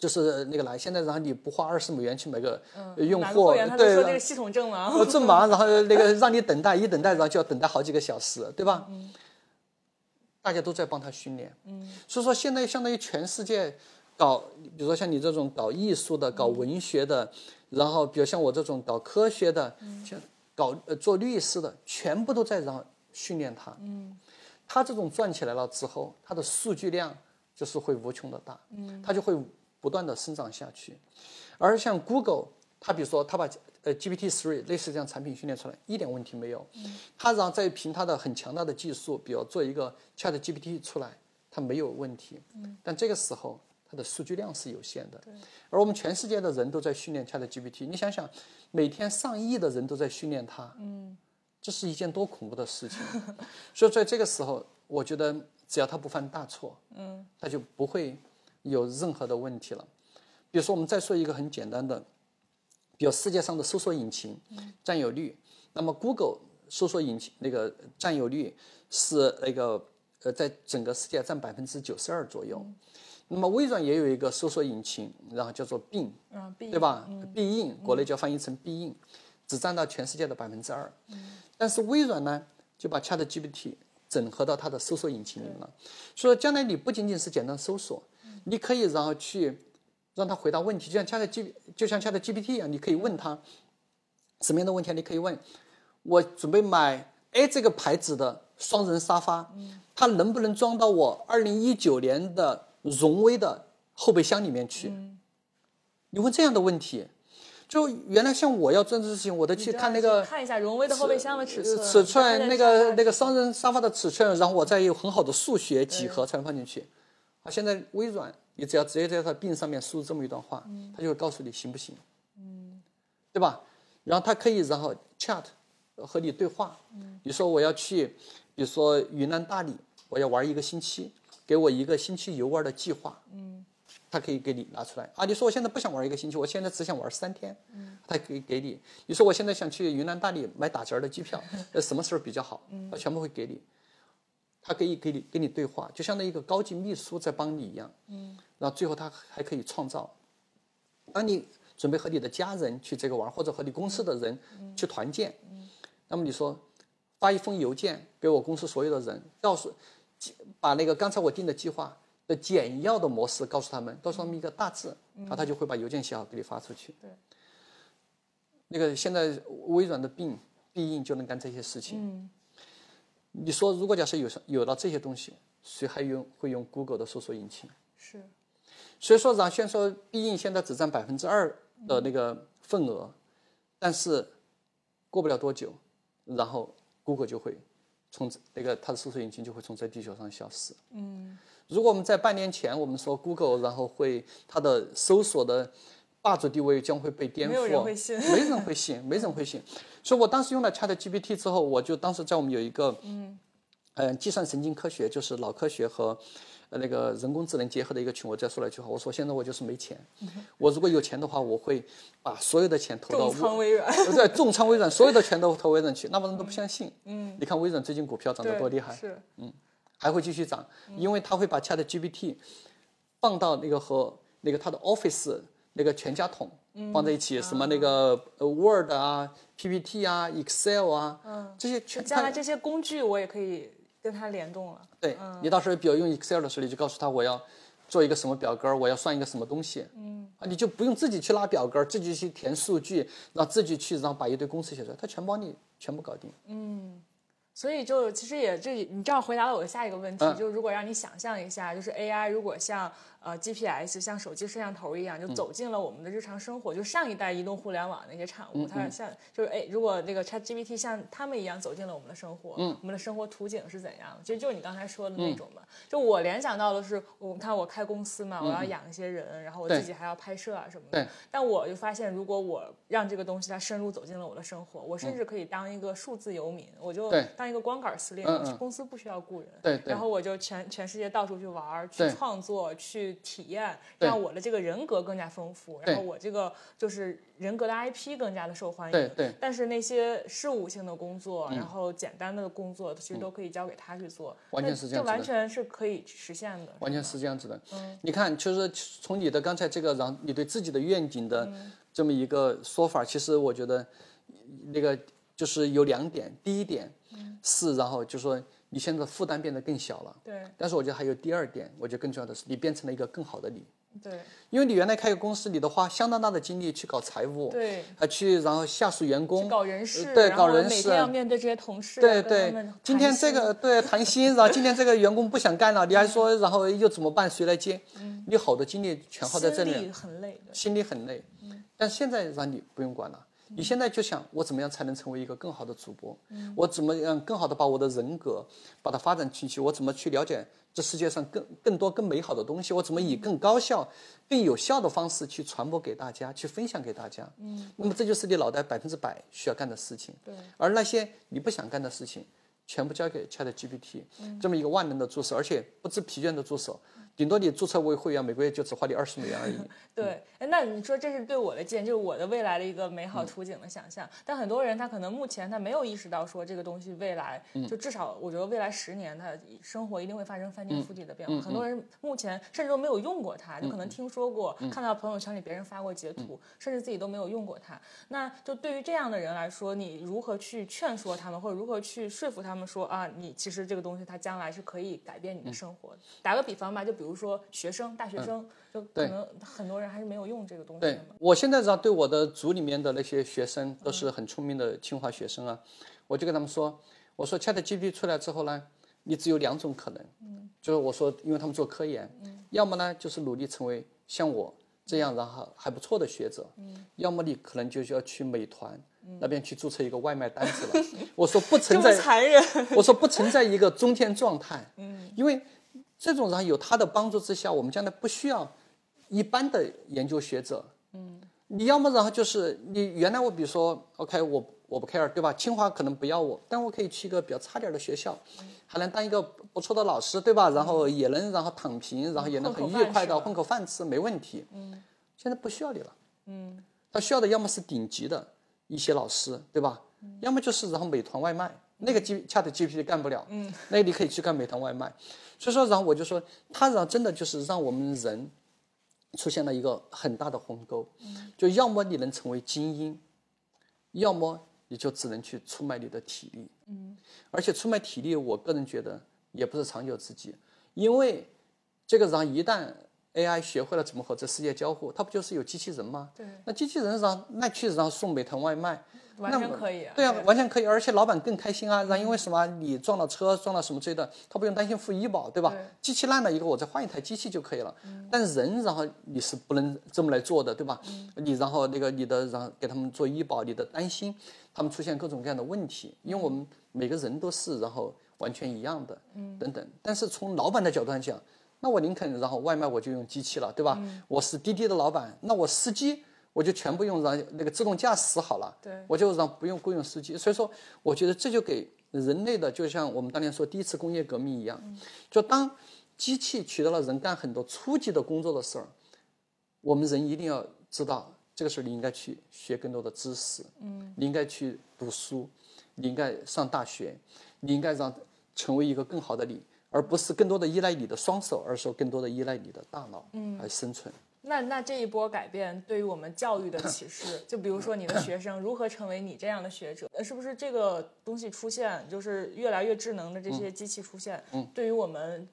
就是那个来，现在然后你不花二十美元去买个用户，对，说这个系统正忙，我正忙，然后那个让你等待，一等待然后就要等待好几个小时，对吧？大家都在帮他训练，嗯，所以说现在相当于全世界搞，比如说像你这种搞艺术的、搞文学的，然后比如像我这种搞科学的，像搞呃做律师的，全部都在让训练他，嗯，他这种转起来了之后，他的数据量就是会无穷的大，嗯，他就会不断的生长下去，而像 Google，他比如说他把。呃，GPT three 类似这样产品训练出来一点问题没有，它然后再凭它的很强大的技术，比如做一个 Chat GPT 出来，它没有问题。但这个时候它的数据量是有限的，而我们全世界的人都在训练 Chat GPT，你想想，每天上亿的人都在训练它，这是一件多恐怖的事情。所以在这个时候，我觉得只要它不犯大错，嗯，它就不会有任何的问题了。比如说，我们再说一个很简单的。比如世界上的搜索引擎占有率，那么 Google 搜索引擎那个占有率是那个呃，在整个世界占百分之九十二左右。那么微软也有一个搜索引擎，然后叫做 Bing，对吧？必应，国内叫翻译成必应，只占到全世界的百分之二。但是微软呢，就把 ChatGPT 整合到它的搜索引擎里面了。所以将来你不仅仅是简单搜索，你可以然后去。让它回答问题，就像 Chat G，就像 Chat GPT 一样，你可以问它什么样的问题？你可以问我准备买 A 这个牌子的双人沙发，它能不能装到我二零一九年的荣威的后备箱里面去？你问这样的问题，就原来像我要做这事情，我得去看那个看一下荣威的后备箱的尺寸，尺寸那个那个双人沙发的尺寸，然后我再有很好的数学几何才能放进去。啊，现在微软。你只要直接在它病上面输入这么一段话，它就会告诉你行不行，嗯对吧？然后它可以然后 chat 和你对话。你说我要去，比如说云南大理，我要玩一个星期，给我一个星期游玩的计划。嗯，他可以给你拿出来。啊，你说我现在不想玩一个星期，我现在只想玩三天。嗯，他可以给你。你说我现在想去云南大理买打折的机票，呃，什么时候比较好？他全部会给你。他可以给你跟你对话，就相当于一个高级秘书在帮你一样。嗯，然后最后他还可以创造。当你准备和你的家人去这个玩，或者和你公司的人去团建，那么你说发一封邮件给我公司所有的人，告诉把那个刚才我定的计划的简要的模式告诉他们，告诉他们一个大致，然后他就会把邮件写好给你发出去。对，那个现在微软的病必应就能干这些事情。嗯。你说，如果假设有有了这些东西，谁还用会用 Google 的搜索引擎？是，所以说，然后说，必应现在只占百分之二的那个份额，但是过不了多久，然后 Google 就会从那个它的搜索引擎就会从这地球上消失。嗯，如果我们在半年前我们说 Google 然后会它的搜索的霸主地位将会被颠覆，没人会信，没人会信，没人会信。所以我当时用了 Chat GPT 之后，我就当时在我们有一个，嗯，嗯，计算神经科学，就是脑科学和呃那个人工智能结合的一个群，我再说了一句话，我说现在我就是没钱，我如果有钱的话，我会把所有的钱投到重仓微软，对，重仓微软，所有的钱都投微软去，那么人都不相信。嗯，你看微软最近股票涨得多厉害，是，嗯，还会继续涨，因为他会把 Chat GPT 放到那个和那个他的 Office。那个全家桶放在一起，什么那个 Word 啊、PPT 啊、Excel 啊，这些全将来这些工具我也可以跟它联动了。对你到时候比如用 Excel 的时候，你就告诉他我要做一个什么表格，我要算一个什么东西，嗯，啊，你就不用自己去拉表格，自己去填数据，然后自己去然后把一堆公式写出来，他全帮你全部搞定。嗯，所以就其实也这你这样回答了我的下一个问题，就是如果让你想象一下，就是 AI 如果像。呃，GPS 像手机摄像头一样，就走进了我们的日常生活。就上一代移动互联网那些产物，它像就是哎，如果那个 ChatGPT 像他们一样走进了我们的生活，我们的生活图景是怎样？其实就是你刚才说的那种嘛。就我联想到的是，我看我开公司嘛，我要养一些人，然后我自己还要拍摄啊什么的。但我就发现，如果我让这个东西它深入走进了我的生活，我甚至可以当一个数字游民，我就当一个光杆司令，公司不需要雇人。对。然后我就全全世界到处去玩，去创作，去。体验让我的这个人格更加丰富，然后我这个就是人格的 IP 更加的受欢迎。对对。但是那些事务性的工作，然后简单的工作，其实都可以交给他去做。完全是这样子的。完全是可以实现的。完全是这样子的。嗯。你看，就是从你的刚才这个，然后你对自己的愿景的这么一个说法，其实我觉得那个就是有两点。第一点是，然后就说。你现在负担变得更小了，对。但是我觉得还有第二点，我觉得更重要的是，你变成了一个更好的你，对。因为你原来开个公司，你得花相当大的精力去搞财务，对，啊去然后下属员工，搞人事，对，搞人事，每天要面对这些同事，对对。今天这个对谈心，然后今天这个员工不想干了，你还说，然后又怎么办？谁来接？嗯，你好多精力全耗在这里，心里很累，心里很累。嗯。但现在让你不用管了。你现在就想我怎么样才能成为一个更好的主播？我怎么样更好的把我的人格把它发展进去？我怎么去了解这世界上更更多更美好的东西？我怎么以更高效、更有效的方式去传播给大家，去分享给大家？嗯，那么这就是你脑袋百分之百需要干的事情。对，而那些你不想干的事情，全部交给 Chat GPT，这么一个万能的助手，而且不知疲倦的助手。顶多你注册为会员，每个月就只花你二十美元而已。对，那你说这是对我的建议，就是我的未来的一个美好图景的想象。但很多人他可能目前他没有意识到说这个东西未来，就至少我觉得未来十年他生活一定会发生翻天覆地的变化。很多人目前甚至都没有用过它，就可能听说过，看到朋友圈里别人发过截图，甚至自己都没有用过它。那就对于这样的人来说，你如何去劝说他们，或者如何去说服他们说啊，你其实这个东西它将来是可以改变你的生活的？打个比方吧，就。比如说学生、大学生，就可能很多人还是没有用这个东西。对，我现在知道，对我的组里面的那些学生都是很聪明的清华学生啊，我就跟他们说，我说 ChatGPT 出来之后呢，你只有两种可能，嗯，就是我说，因为他们做科研，嗯，要么呢就是努力成为像我这样然后还不错的学者，嗯，要么你可能就要去美团那边去注册一个外卖单子了。我说不存在，残忍。我说不存在一个中间状态，嗯，因为。这种人有他的帮助之下，我们将来不需要一般的研究学者。嗯，你要么然后就是你原来我比如说，OK，我我不 care，对吧？清华可能不要我，但我可以去一个比较差点的学校，还能当一个不错的老师，对吧？然后也能然后躺平，然后也能很愉快的混口饭吃，没问题。嗯，现在不需要你了。嗯，他需要的要么是顶级的一些老师，对吧？要么就是然后美团外卖。那个 G Chat GPT 干不了，嗯，那你可以去干美团外卖，所以说，然后我就说，他让真的就是让我们人出现了一个很大的鸿沟，嗯，就要么你能成为精英，要么你就只能去出卖你的体力，嗯，而且出卖体力，我个人觉得也不是长久之计，因为这个人一旦 AI 学会了怎么和这世界交互，它不就是有机器人吗？对，那机器人让那去让送美团外卖。完全可以，对啊，完全可以，而且老板更开心啊。然后因为什么？你撞了车，撞了什么之类的，他不用担心付医保，对吧？机器烂了以后，我再换一台机器就可以了。但人，然后你是不能这么来做的，对吧？你然后那个你的，然后给他们做医保，你的担心他们出现各种各样的问题，因为我们每个人都是然后完全一样的，嗯等等。但是从老板的角度上讲，那我宁肯然后外卖我就用机器了，对吧？我是滴滴的老板，那我司机。我就全部用让那个自动驾驶好了，对，我就让不用雇佣司机。所以说，我觉得这就给人类的，就像我们当年说第一次工业革命一样，就当机器取代了人干很多初级的工作的时候，我们人一定要知道，这个时候你应该去学更多的知识，嗯，你应该去读书，你应该上大学，你应该让成为一个更好的你，而不是更多的依赖你的双手，而是更多的依赖你的大脑，嗯，来生存。那那这一波改变对于我们教育的启示，就比如说你的学生如何成为你这样的学者，是不是这个东西出现，就是越来越智能的这些机器出现，嗯，对于我们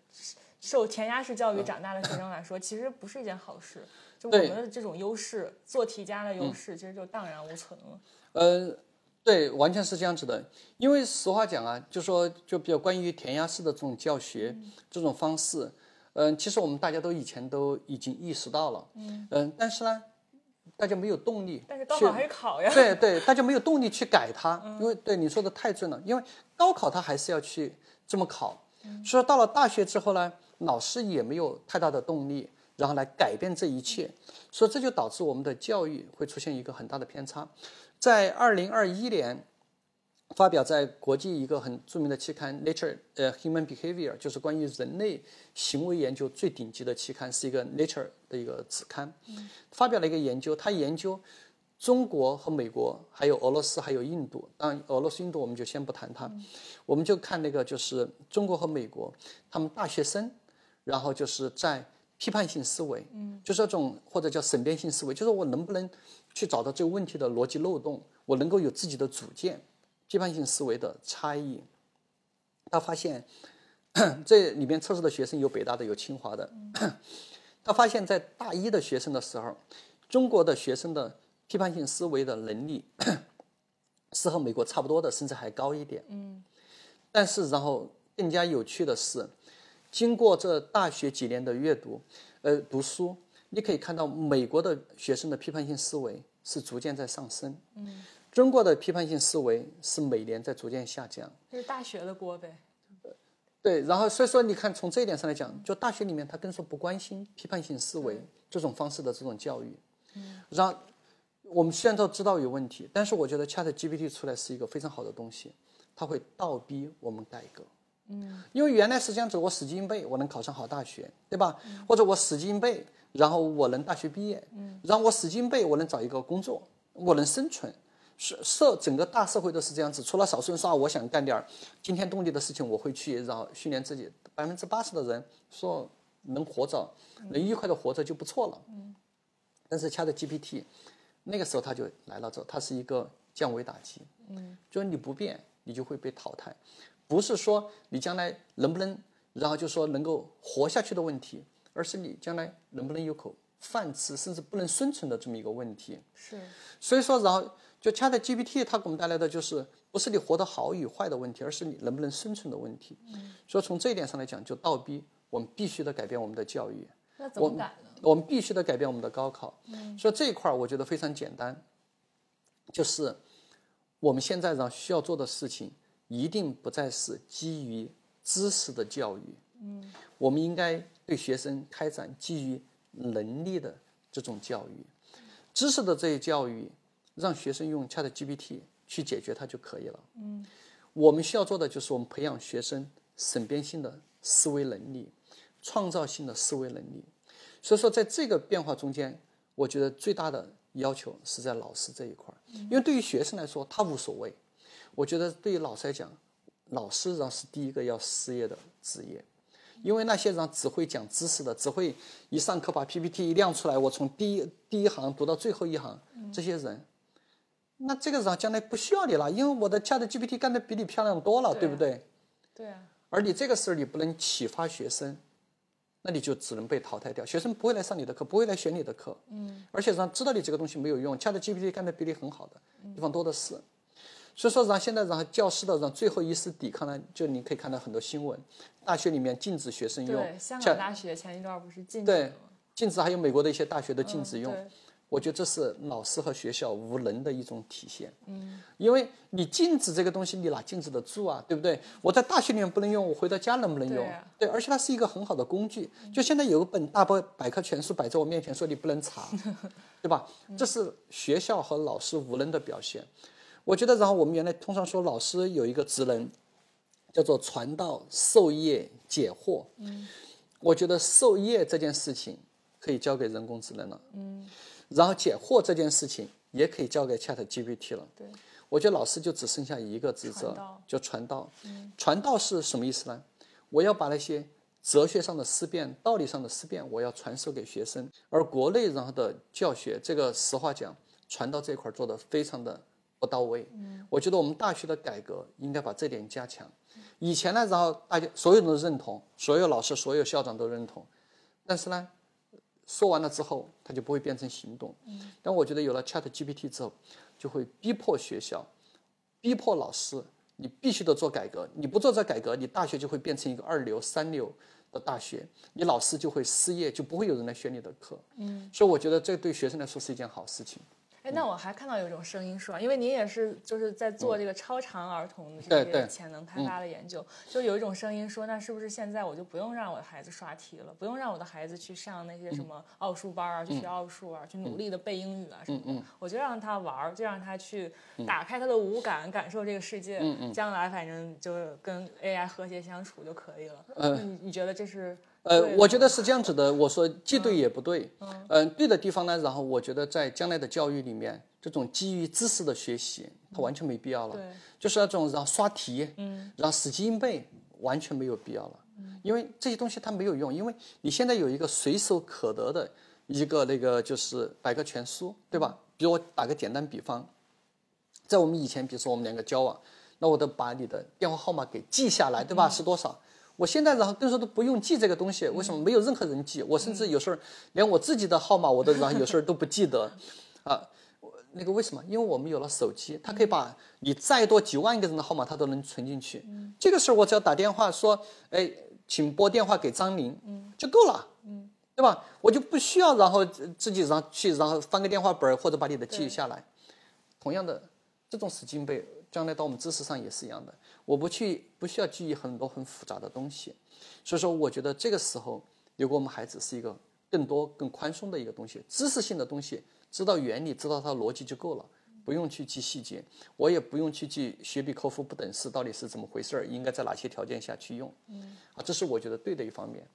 受填鸭式教育长大的学生来说，其实不是一件好事。就我们的这种优势，做题家的优势，其实就荡然无存了。呃，对，完全是这样子的。因为实话讲啊，就说就比较关于填鸭式的这种教学这种方式。嗯，其实我们大家都以前都已经意识到了，嗯，但是呢，大家没有动力。但是高考还是考呀。对对，大家没有动力去改它，因为对你说的太准了。因为高考它还是要去这么考，所以到了大学之后呢，老师也没有太大的动力，然后来改变这一切，所以这就导致我们的教育会出现一个很大的偏差。在二零二一年。发表在国际一个很著名的期刊《Nature》呃，《Human Behavior》就是关于人类行为研究最顶级的期刊，是一个《Nature》的一个子刊。发表了一个研究，他研究中国和美国，还有俄罗斯，还有印度。当然，俄罗斯、印度我们就先不谈它，我们就看那个就是中国和美国，他们大学生，然后就是在批判性思维，嗯，就是这种或者叫审辩性思维，就是我能不能去找到这个问题的逻辑漏洞，我能够有自己的主见。批判性思维的差异，他发现这里面测试的学生有北大的，有清华的。他发现，在大一的学生的时候，中国的学生的批判性思维的能力是和美国差不多的，甚至还高一点。嗯。但是，然后更加有趣的是，经过这大学几年的阅读，呃，读书，你可以看到美国的学生的批判性思维是逐渐在上升。嗯。中国的批判性思维是每年在逐渐下降，这是大学的锅呗。对，然后所以说你看，从这一点上来讲，就大学里面他更说不关心批判性思维这种方式的这种教育。嗯。让我们现在都知道有问题，但是我觉得 Chat GPT 出来是一个非常好的东西，它会倒逼我们改革。嗯。因为原来是这样子，我死记硬背，我能考上好大学，对吧？或者我死记硬背，然后我能大学毕业。嗯。然后我死记硬背，我能找一个工作，我能生存。社社整个大社会都是这样子，除了少数人说我想干点儿惊天动地的事情，我会去，然后训练自己。百分之八十的人说能活着，能愉快的活着就不错了。嗯。但是 Chat GPT，那个时候他就来了，之后它是一个降维打击。嗯。就是你不变，你就会被淘汰，不是说你将来能不能，然后就说能够活下去的问题，而是你将来能不能有口饭吃，甚至不能生存的这么一个问题。是。所以说，然后。就 Chat GPT 它给我们带来的就是不是你活得好与坏的问题，而是你能不能生存的问题。嗯，所以从这一点上来讲，就倒逼我们必须得改变我们的教育。那怎么改呢？我们必须得改变我们的高考。嗯，所以这一块儿我觉得非常简单，就是我们现在呢需要做的事情，一定不再是基于知识的教育。嗯，我们应该对学生开展基于能力的这种教育，知识的这些教育。让学生用 Chat GPT 去解决它就可以了。嗯，我们需要做的就是我们培养学生审辩性的思维能力、创造性的思维能力。所以说，在这个变化中间，我觉得最大的要求是在老师这一块儿。因为对于学生来说，他无所谓。我觉得对于老师来讲，老师然后是第一个要失业的职业。因为那些人只会讲知识的，只会一上课把 PPT 一亮出来，我从第一第一行读到最后一行，这些人。那这个人将来不需要你了，因为我的 Chat GPT 干的比你漂亮多了，对不对？对啊。而你这个时候你不能启发学生，那你就只能被淘汰掉。学生不会来上你的课，不会来选你的课。嗯。而且让知道你这个东西没有用，Chat GPT 干的比你很好的地方多的是。所以说，让现在让教师的让最后一丝抵抗呢，就你可以看到很多新闻，大学里面禁止学生用。对，香港大学前一段不是禁止对，禁止还有美国的一些大学都禁止用。我觉得这是老师和学校无能的一种体现。嗯，因为你禁止这个东西，你哪禁止得住啊？对不对？我在大学里面不能用，我回到家能不能用？对，而且它是一个很好的工具。就现在有一本大百百科全书摆在我面前，说你不能查，对吧？这是学校和老师无能的表现。我觉得，然后我们原来通常说老师有一个职能，叫做传道授业解惑。嗯，我觉得授业这件事情可以交给人工智能了。嗯。然后解惑这件事情也可以交给 Chat GPT 了。对，我觉得老师就只剩下一个职责，就传道。传道是什么意思呢？我要把那些哲学上的思辨、道理上的思辨，我要传授给学生。而国内然后的教学，这个实话讲，传道这块做的非常的不到位。嗯，我觉得我们大学的改革应该把这点加强。以前呢，然后大家所有人都认同，所有老师、所有校长都认同，但是呢。说完了之后，它就不会变成行动。但我觉得有了 Chat GPT 之后，就会逼迫学校、逼迫老师，你必须得做改革。你不做这改革，你大学就会变成一个二流、三流的大学，你老师就会失业，就不会有人来选你的课。嗯，所以我觉得这对学生来说是一件好事情。哎，那我还看到有一种声音说，因为您也是就是在做这个超长儿童的这些潜能开发的研究，就有一种声音说，那是不是现在我就不用让我的孩子刷题了，不用让我的孩子去上那些什么奥数班啊，去学奥数啊，去努力的背英语啊什么的，我就让他玩儿，就让他去打开他的五感，感受这个世界，将来反正就跟 AI 和谐相处就可以了。嗯，你你觉得这是？呃，我觉得是这样子的。我说既对也不对。嗯，对的地方呢，然后我觉得在将来的教育里面，这种基于知识的学习，它完全没必要了。对，就是那种然后刷题，嗯，让死记硬背，完全没有必要了。嗯，因为这些东西它没有用，因为你现在有一个随手可得的一个那个就是百科全书，对吧？比如我打个简单比方，在我们以前，比如说我们两个交往，那我都把你的电话号码给记下来，对吧？是多少？我现在然后更说都不用记这个东西，为什么没有任何人记？我甚至有时候连我自己的号码我都然后有时候都不记得，啊，那个为什么？因为我们有了手机，它可以把你再多几万个人的号码它都能存进去。这个时候我只要打电话说，哎，请拨电话给张玲，就够了，对吧？我就不需要然后自己然后去然后翻个电话本或者把你的记下来。同样的，这种死记硬背，将来到我们知识上也是一样的。我不去，不需要记忆很多很复杂的东西，所以说我觉得这个时候留给我们孩子是一个更多更宽松的一个东西，知识性的东西，知道原理，知道它逻辑就够了，不用去记细节，我也不用去记雪比科夫不等式到底是怎么回事儿，应该在哪些条件下去用，嗯，啊，这是我觉得对的一方面，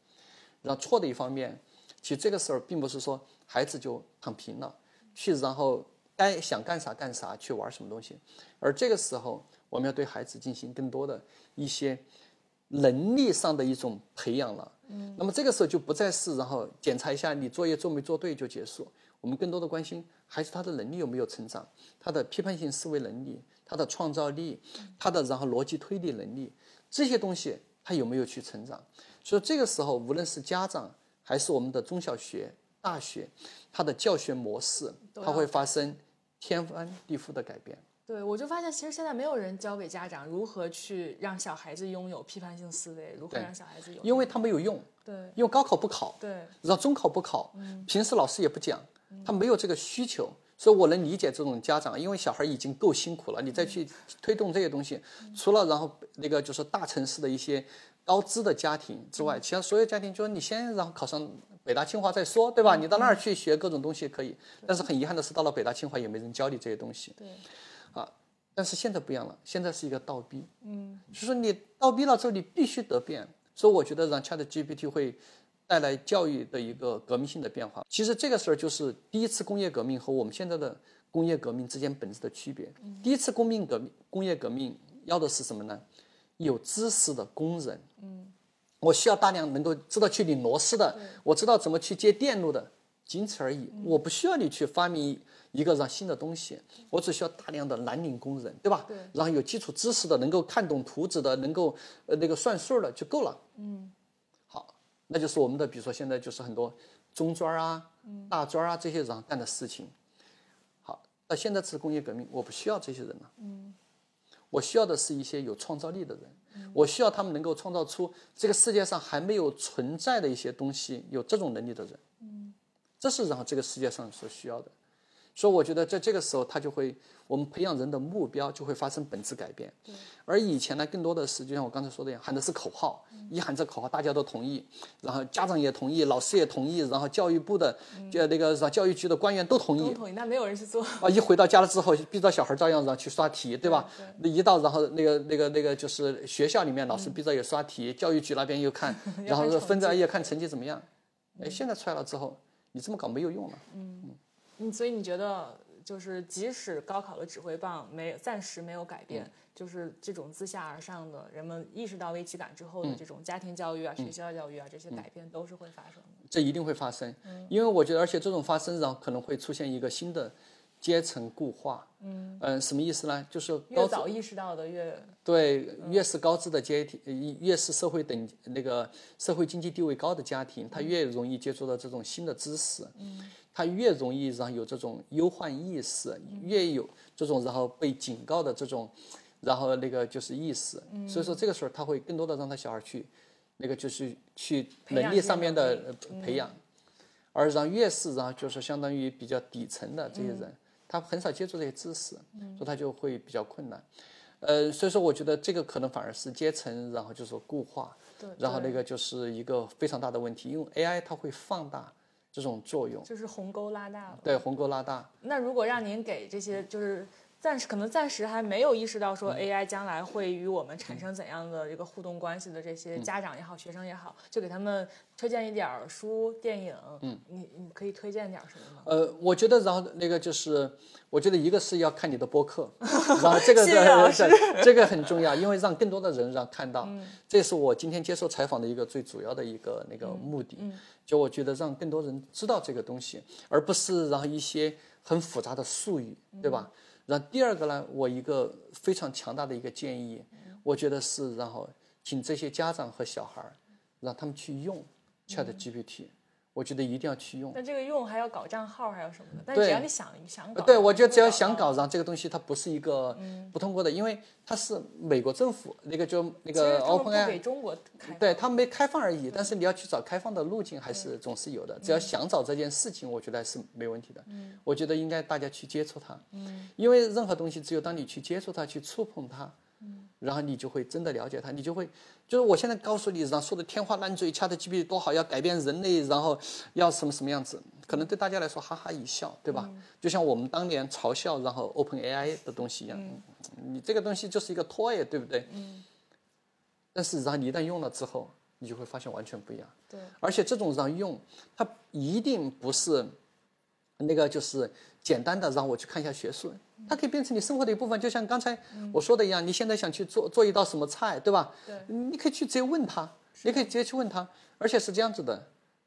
然后错的一方面，其实这个时候并不是说孩子就躺平了，去然后该想干啥干啥去玩什么东西，而这个时候。我们要对孩子进行更多的一些能力上的一种培养了。嗯，那么这个时候就不再是然后检查一下你作业做没做对就结束。我们更多的关心孩子他的能力有没有成长，他的批判性思维能力，他的创造力，他的然后逻辑推理能力这些东西他有没有去成长。所以这个时候，无论是家长还是我们的中小学、大学，他的教学模式它会发生天翻地覆的改变。对，我就发现其实现在没有人教给家长如何去让小孩子拥有批判性思维，如何让小孩子有，因为他没有用。对，因为高考不考，对，然后中考不考，平时老师也不讲，他没有这个需求，所以我能理解这种家长，因为小孩已经够辛苦了，你再去推动这些东西，除了然后那个就是大城市的一些高知的家庭之外，其他所有家庭就是你先然后考上北大清华再说，对吧？你到那儿去学各种东西可以，但是很遗憾的是，到了北大清华也没人教你这些东西。对。啊，但是现在不一样了，现在是一个倒逼，嗯，就说你倒逼了之后，你必须得变。所以我觉得让 Chat GPT 会带来教育的一个革命性的变化。其实这个事儿就是第一次工业革命和我们现在的工业革命之间本质的区别。第一次工业革命，工业革命要的是什么呢？有知识的工人，嗯，我需要大量能够知道去拧螺丝的，我知道怎么去接电路的，仅此而已。我不需要你去发明。一个让新的东西，我只需要大量的蓝领工人，对吧？对。然后有基础知识的，能够看懂图纸的，能够呃那个算数的就够了。嗯。好，那就是我们的，比如说现在就是很多中专啊、大专啊这些人干的事情。好，那现在是工业革命，我不需要这些人了。嗯。我需要的是一些有创造力的人，我需要他们能够创造出这个世界上还没有存在的一些东西，有这种能力的人。嗯。这是然后这个世界上所需要的。所以我觉得在这个时候，他就会我们培养人的目标就会发生本质改变。而以前呢，更多的是就像我刚才说的一样，喊的是口号，一喊这口号大家都同意，然后家长也同意，老师也同意，然后教育部的就那个教育局的官员都同意。都同意，那没有人去做。啊，一回到家了之后，逼着小孩照样然后去刷题，对吧？那一到然后那个那个那个就是学校里面老师逼着也刷题，教育局那边又看，然后分着也看成绩怎么样。哎，现在出来了之后，你这么搞没有用了。嗯，嗯，所以你觉得？就是即使高考的指挥棒没暂时没有改变，就是这种自下而上的人们意识到危机感之后的这种家庭教育啊、学校教育啊这些改变都是会发生的。这一定会发生，因为我觉得，而且这种发生然后可能会出现一个新的阶层固化。嗯嗯，什么意思呢？就是越早意识到的越对，越是高知的阶梯，越是社会等那个社会经济地位高的家庭，他越容易接触到这种新的知识。嗯。他越容易然后有这种忧患意识，越有这种然后被警告的这种，然后那个就是意识。所以说这个时候他会更多的让他小孩去，那个就是去能力上面的培养，而让越是然后就是相当于比较底层的这些人，他很少接触这些知识，所以他就会比较困难。呃，所以说我觉得这个可能反而是阶层，然后就是固化，对然后那个就是一个非常大的问题，因为 AI 它会放大。这种作用就是鸿沟拉大了。对，鸿沟拉大。那如果让您给这些就是暂时可能暂时还没有意识到说 AI 将来会与我们产生怎样的一个互动关系的这些家长也好、学生也好，就给他们推荐一点书、电影。嗯，你你可以推荐点什么吗？呃，我觉得然后那个就是，我觉得一个是要看你的播客，然后这个是 这个很重要，因为让更多的人让看到，这是我今天接受采访的一个最主要的一个那个目的。就我觉得让更多人知道这个东西，而不是然后一些很复杂的术语，对吧？然后第二个呢，我一个非常强大的一个建议，我觉得是然后请这些家长和小孩儿，让他们去用 Chat GPT。我觉得一定要去用。那这个用还要搞账号，还有什么的？但只要你想想搞。对，我觉得只要想搞，然后这个东西它不是一个不通过的，因为它是美国政府那个就那个 OpenAI 给中国开。对，它没开放而已。但是你要去找开放的路径，还是总是有的。只要想找这件事情，我觉得还是没问题的。嗯。我觉得应该大家去接触它。嗯。因为任何东西，只有当你去接触它、去触碰它。然后你就会真的了解它，你就会，就是我现在告诉你，然后说的天花乱坠，ChatGPT 多好，要改变人类，然后要什么什么样子，可能对大家来说哈哈一笑，对吧？就像我们当年嘲笑然后 OpenAI 的东西一样，你这个东西就是一个 toy，对不对？嗯。但是然后你一旦用了之后，你就会发现完全不一样。对。而且这种让用，它一定不是那个就是简单的让我去看一下学术。它可以变成你生活的一部分，就像刚才我说的一样。你现在想去做做一道什么菜，对吧？对，你可以去直接问他，你可以直接去问他，而且是这样子的，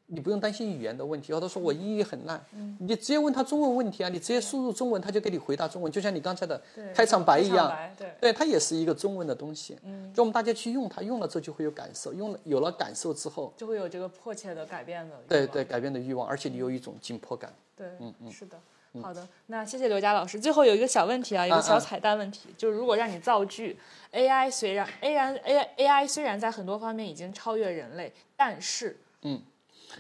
你不用担心语言的问题。有的说我英语很烂，你直接问他中文问题啊，你直接输入中文，他就给你回答中文，就像你刚才的开场白一样，对，对，它也是一个中文的东西。嗯，就我们大家去用它，用了之后就会有感受，用了有了感受之后，就会有这个迫切的改变的，对对，改变的欲望，而且你有一种紧迫感。对，嗯嗯，是的。好的，那谢谢刘佳老师。最后有一个小问题啊，一个小彩蛋问题，就是如果让你造句，AI 虽然 AI AI AI 虽然在很多方面已经超越人类，但是，嗯，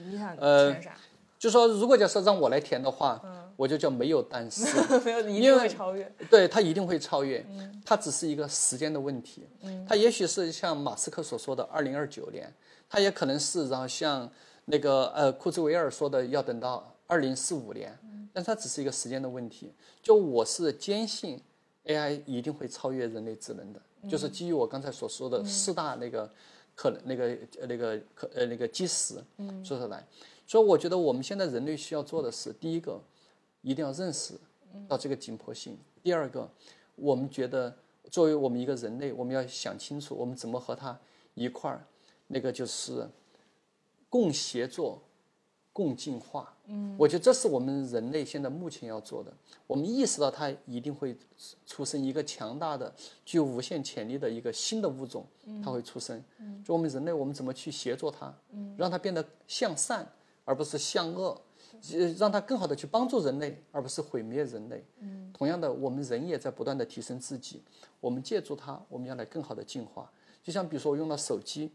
你想填啥？就说如果假设让我来填的话，我就叫没有但是，没有一定会超越。对，它一定会超越，它只是一个时间的问题。它也许是像马斯克所说的二零二九年，它也可能是然后像那个呃库兹韦尔说的要等到二零四五年。但它只是一个时间的问题。就我是坚信，AI 一定会超越人类智能的，就是基于我刚才所说的四大那个可能那个那个可呃那个基石说出来。所以我觉得我们现在人类需要做的是：第一个，一定要认识到这个紧迫性；第二个，我们觉得作为我们一个人类，我们要想清楚我们怎么和它一块儿那个就是共协作。共进化，嗯，我觉得这是我们人类现在目前要做的。我们意识到它一定会出生一个强大的、具有无限潜力的一个新的物种，它会出生。就我们人类，我们怎么去协作它，让它变得向善而不是向恶，让它更好的去帮助人类而不是毁灭人类。嗯同样的，我们人也在不断的提升自己。我们借助它，我们要来更好的进化。就像比如说，我用了手机。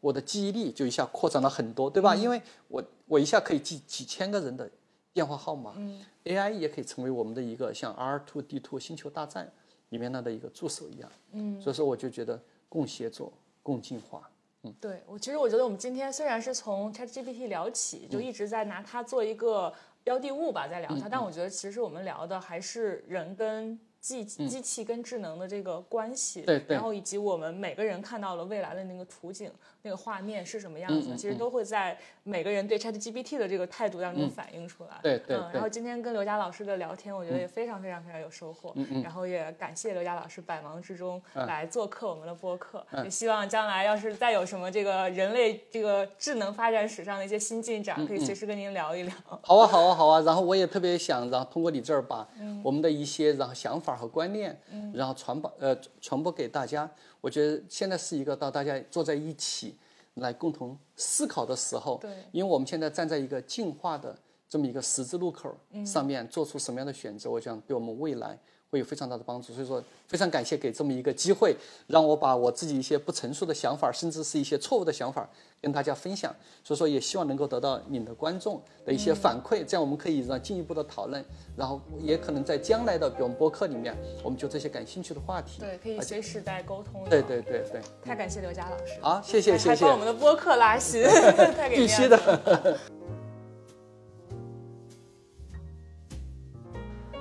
我的记忆力就一下扩展了很多，对吧？因为我我一下可以记几千个人的电话号码。嗯，AI 也可以成为我们的一个像 R2D2 星球大战里面那的一个助手一样。嗯，所以说我就觉得共协作、共进化。嗯，对我其实我觉得我们今天虽然是从 ChatGPT 聊起，就一直在拿它做一个标的物吧，在聊它，但我觉得其实我们聊的还是人跟。机机器跟智能的这个关系，对对，然后以及我们每个人看到了未来的那个图景、那个画面是什么样子，其实都会在每个人对 ChatGPT 的这个态度当中反映出来。对对。然后今天跟刘佳老师的聊天，我觉得也非常非常非常有收获。嗯嗯。然后也感谢刘佳老师百忙之中来做客我们的播客，也希望将来要是再有什么这个人类这个智能发展史上的一些新进展，可以随时跟您聊一聊。好啊好啊好啊！然后我也特别想，然后通过你这儿把我们的一些然后想法。和观念，然后传播呃传播给大家。我觉得现在是一个到大家坐在一起来共同思考的时候。对，因为我们现在站在一个进化的这么一个十字路口上面，做出什么样的选择，我想对我们未来。会有非常大的帮助，所以说非常感谢给这么一个机会，让我把我自己一些不成熟的想法，甚至是一些错误的想法跟大家分享。所以说也希望能够得到你的观众的一些反馈，这样我们可以让进一步的讨论，然后也可能在将来的比如播客里面，我们就这些感兴趣的话题，对，可以随时在沟通。对对对对，太感谢刘佳老师。好，谢谢谢谢。还帮我们的播客拉新，太给必须的。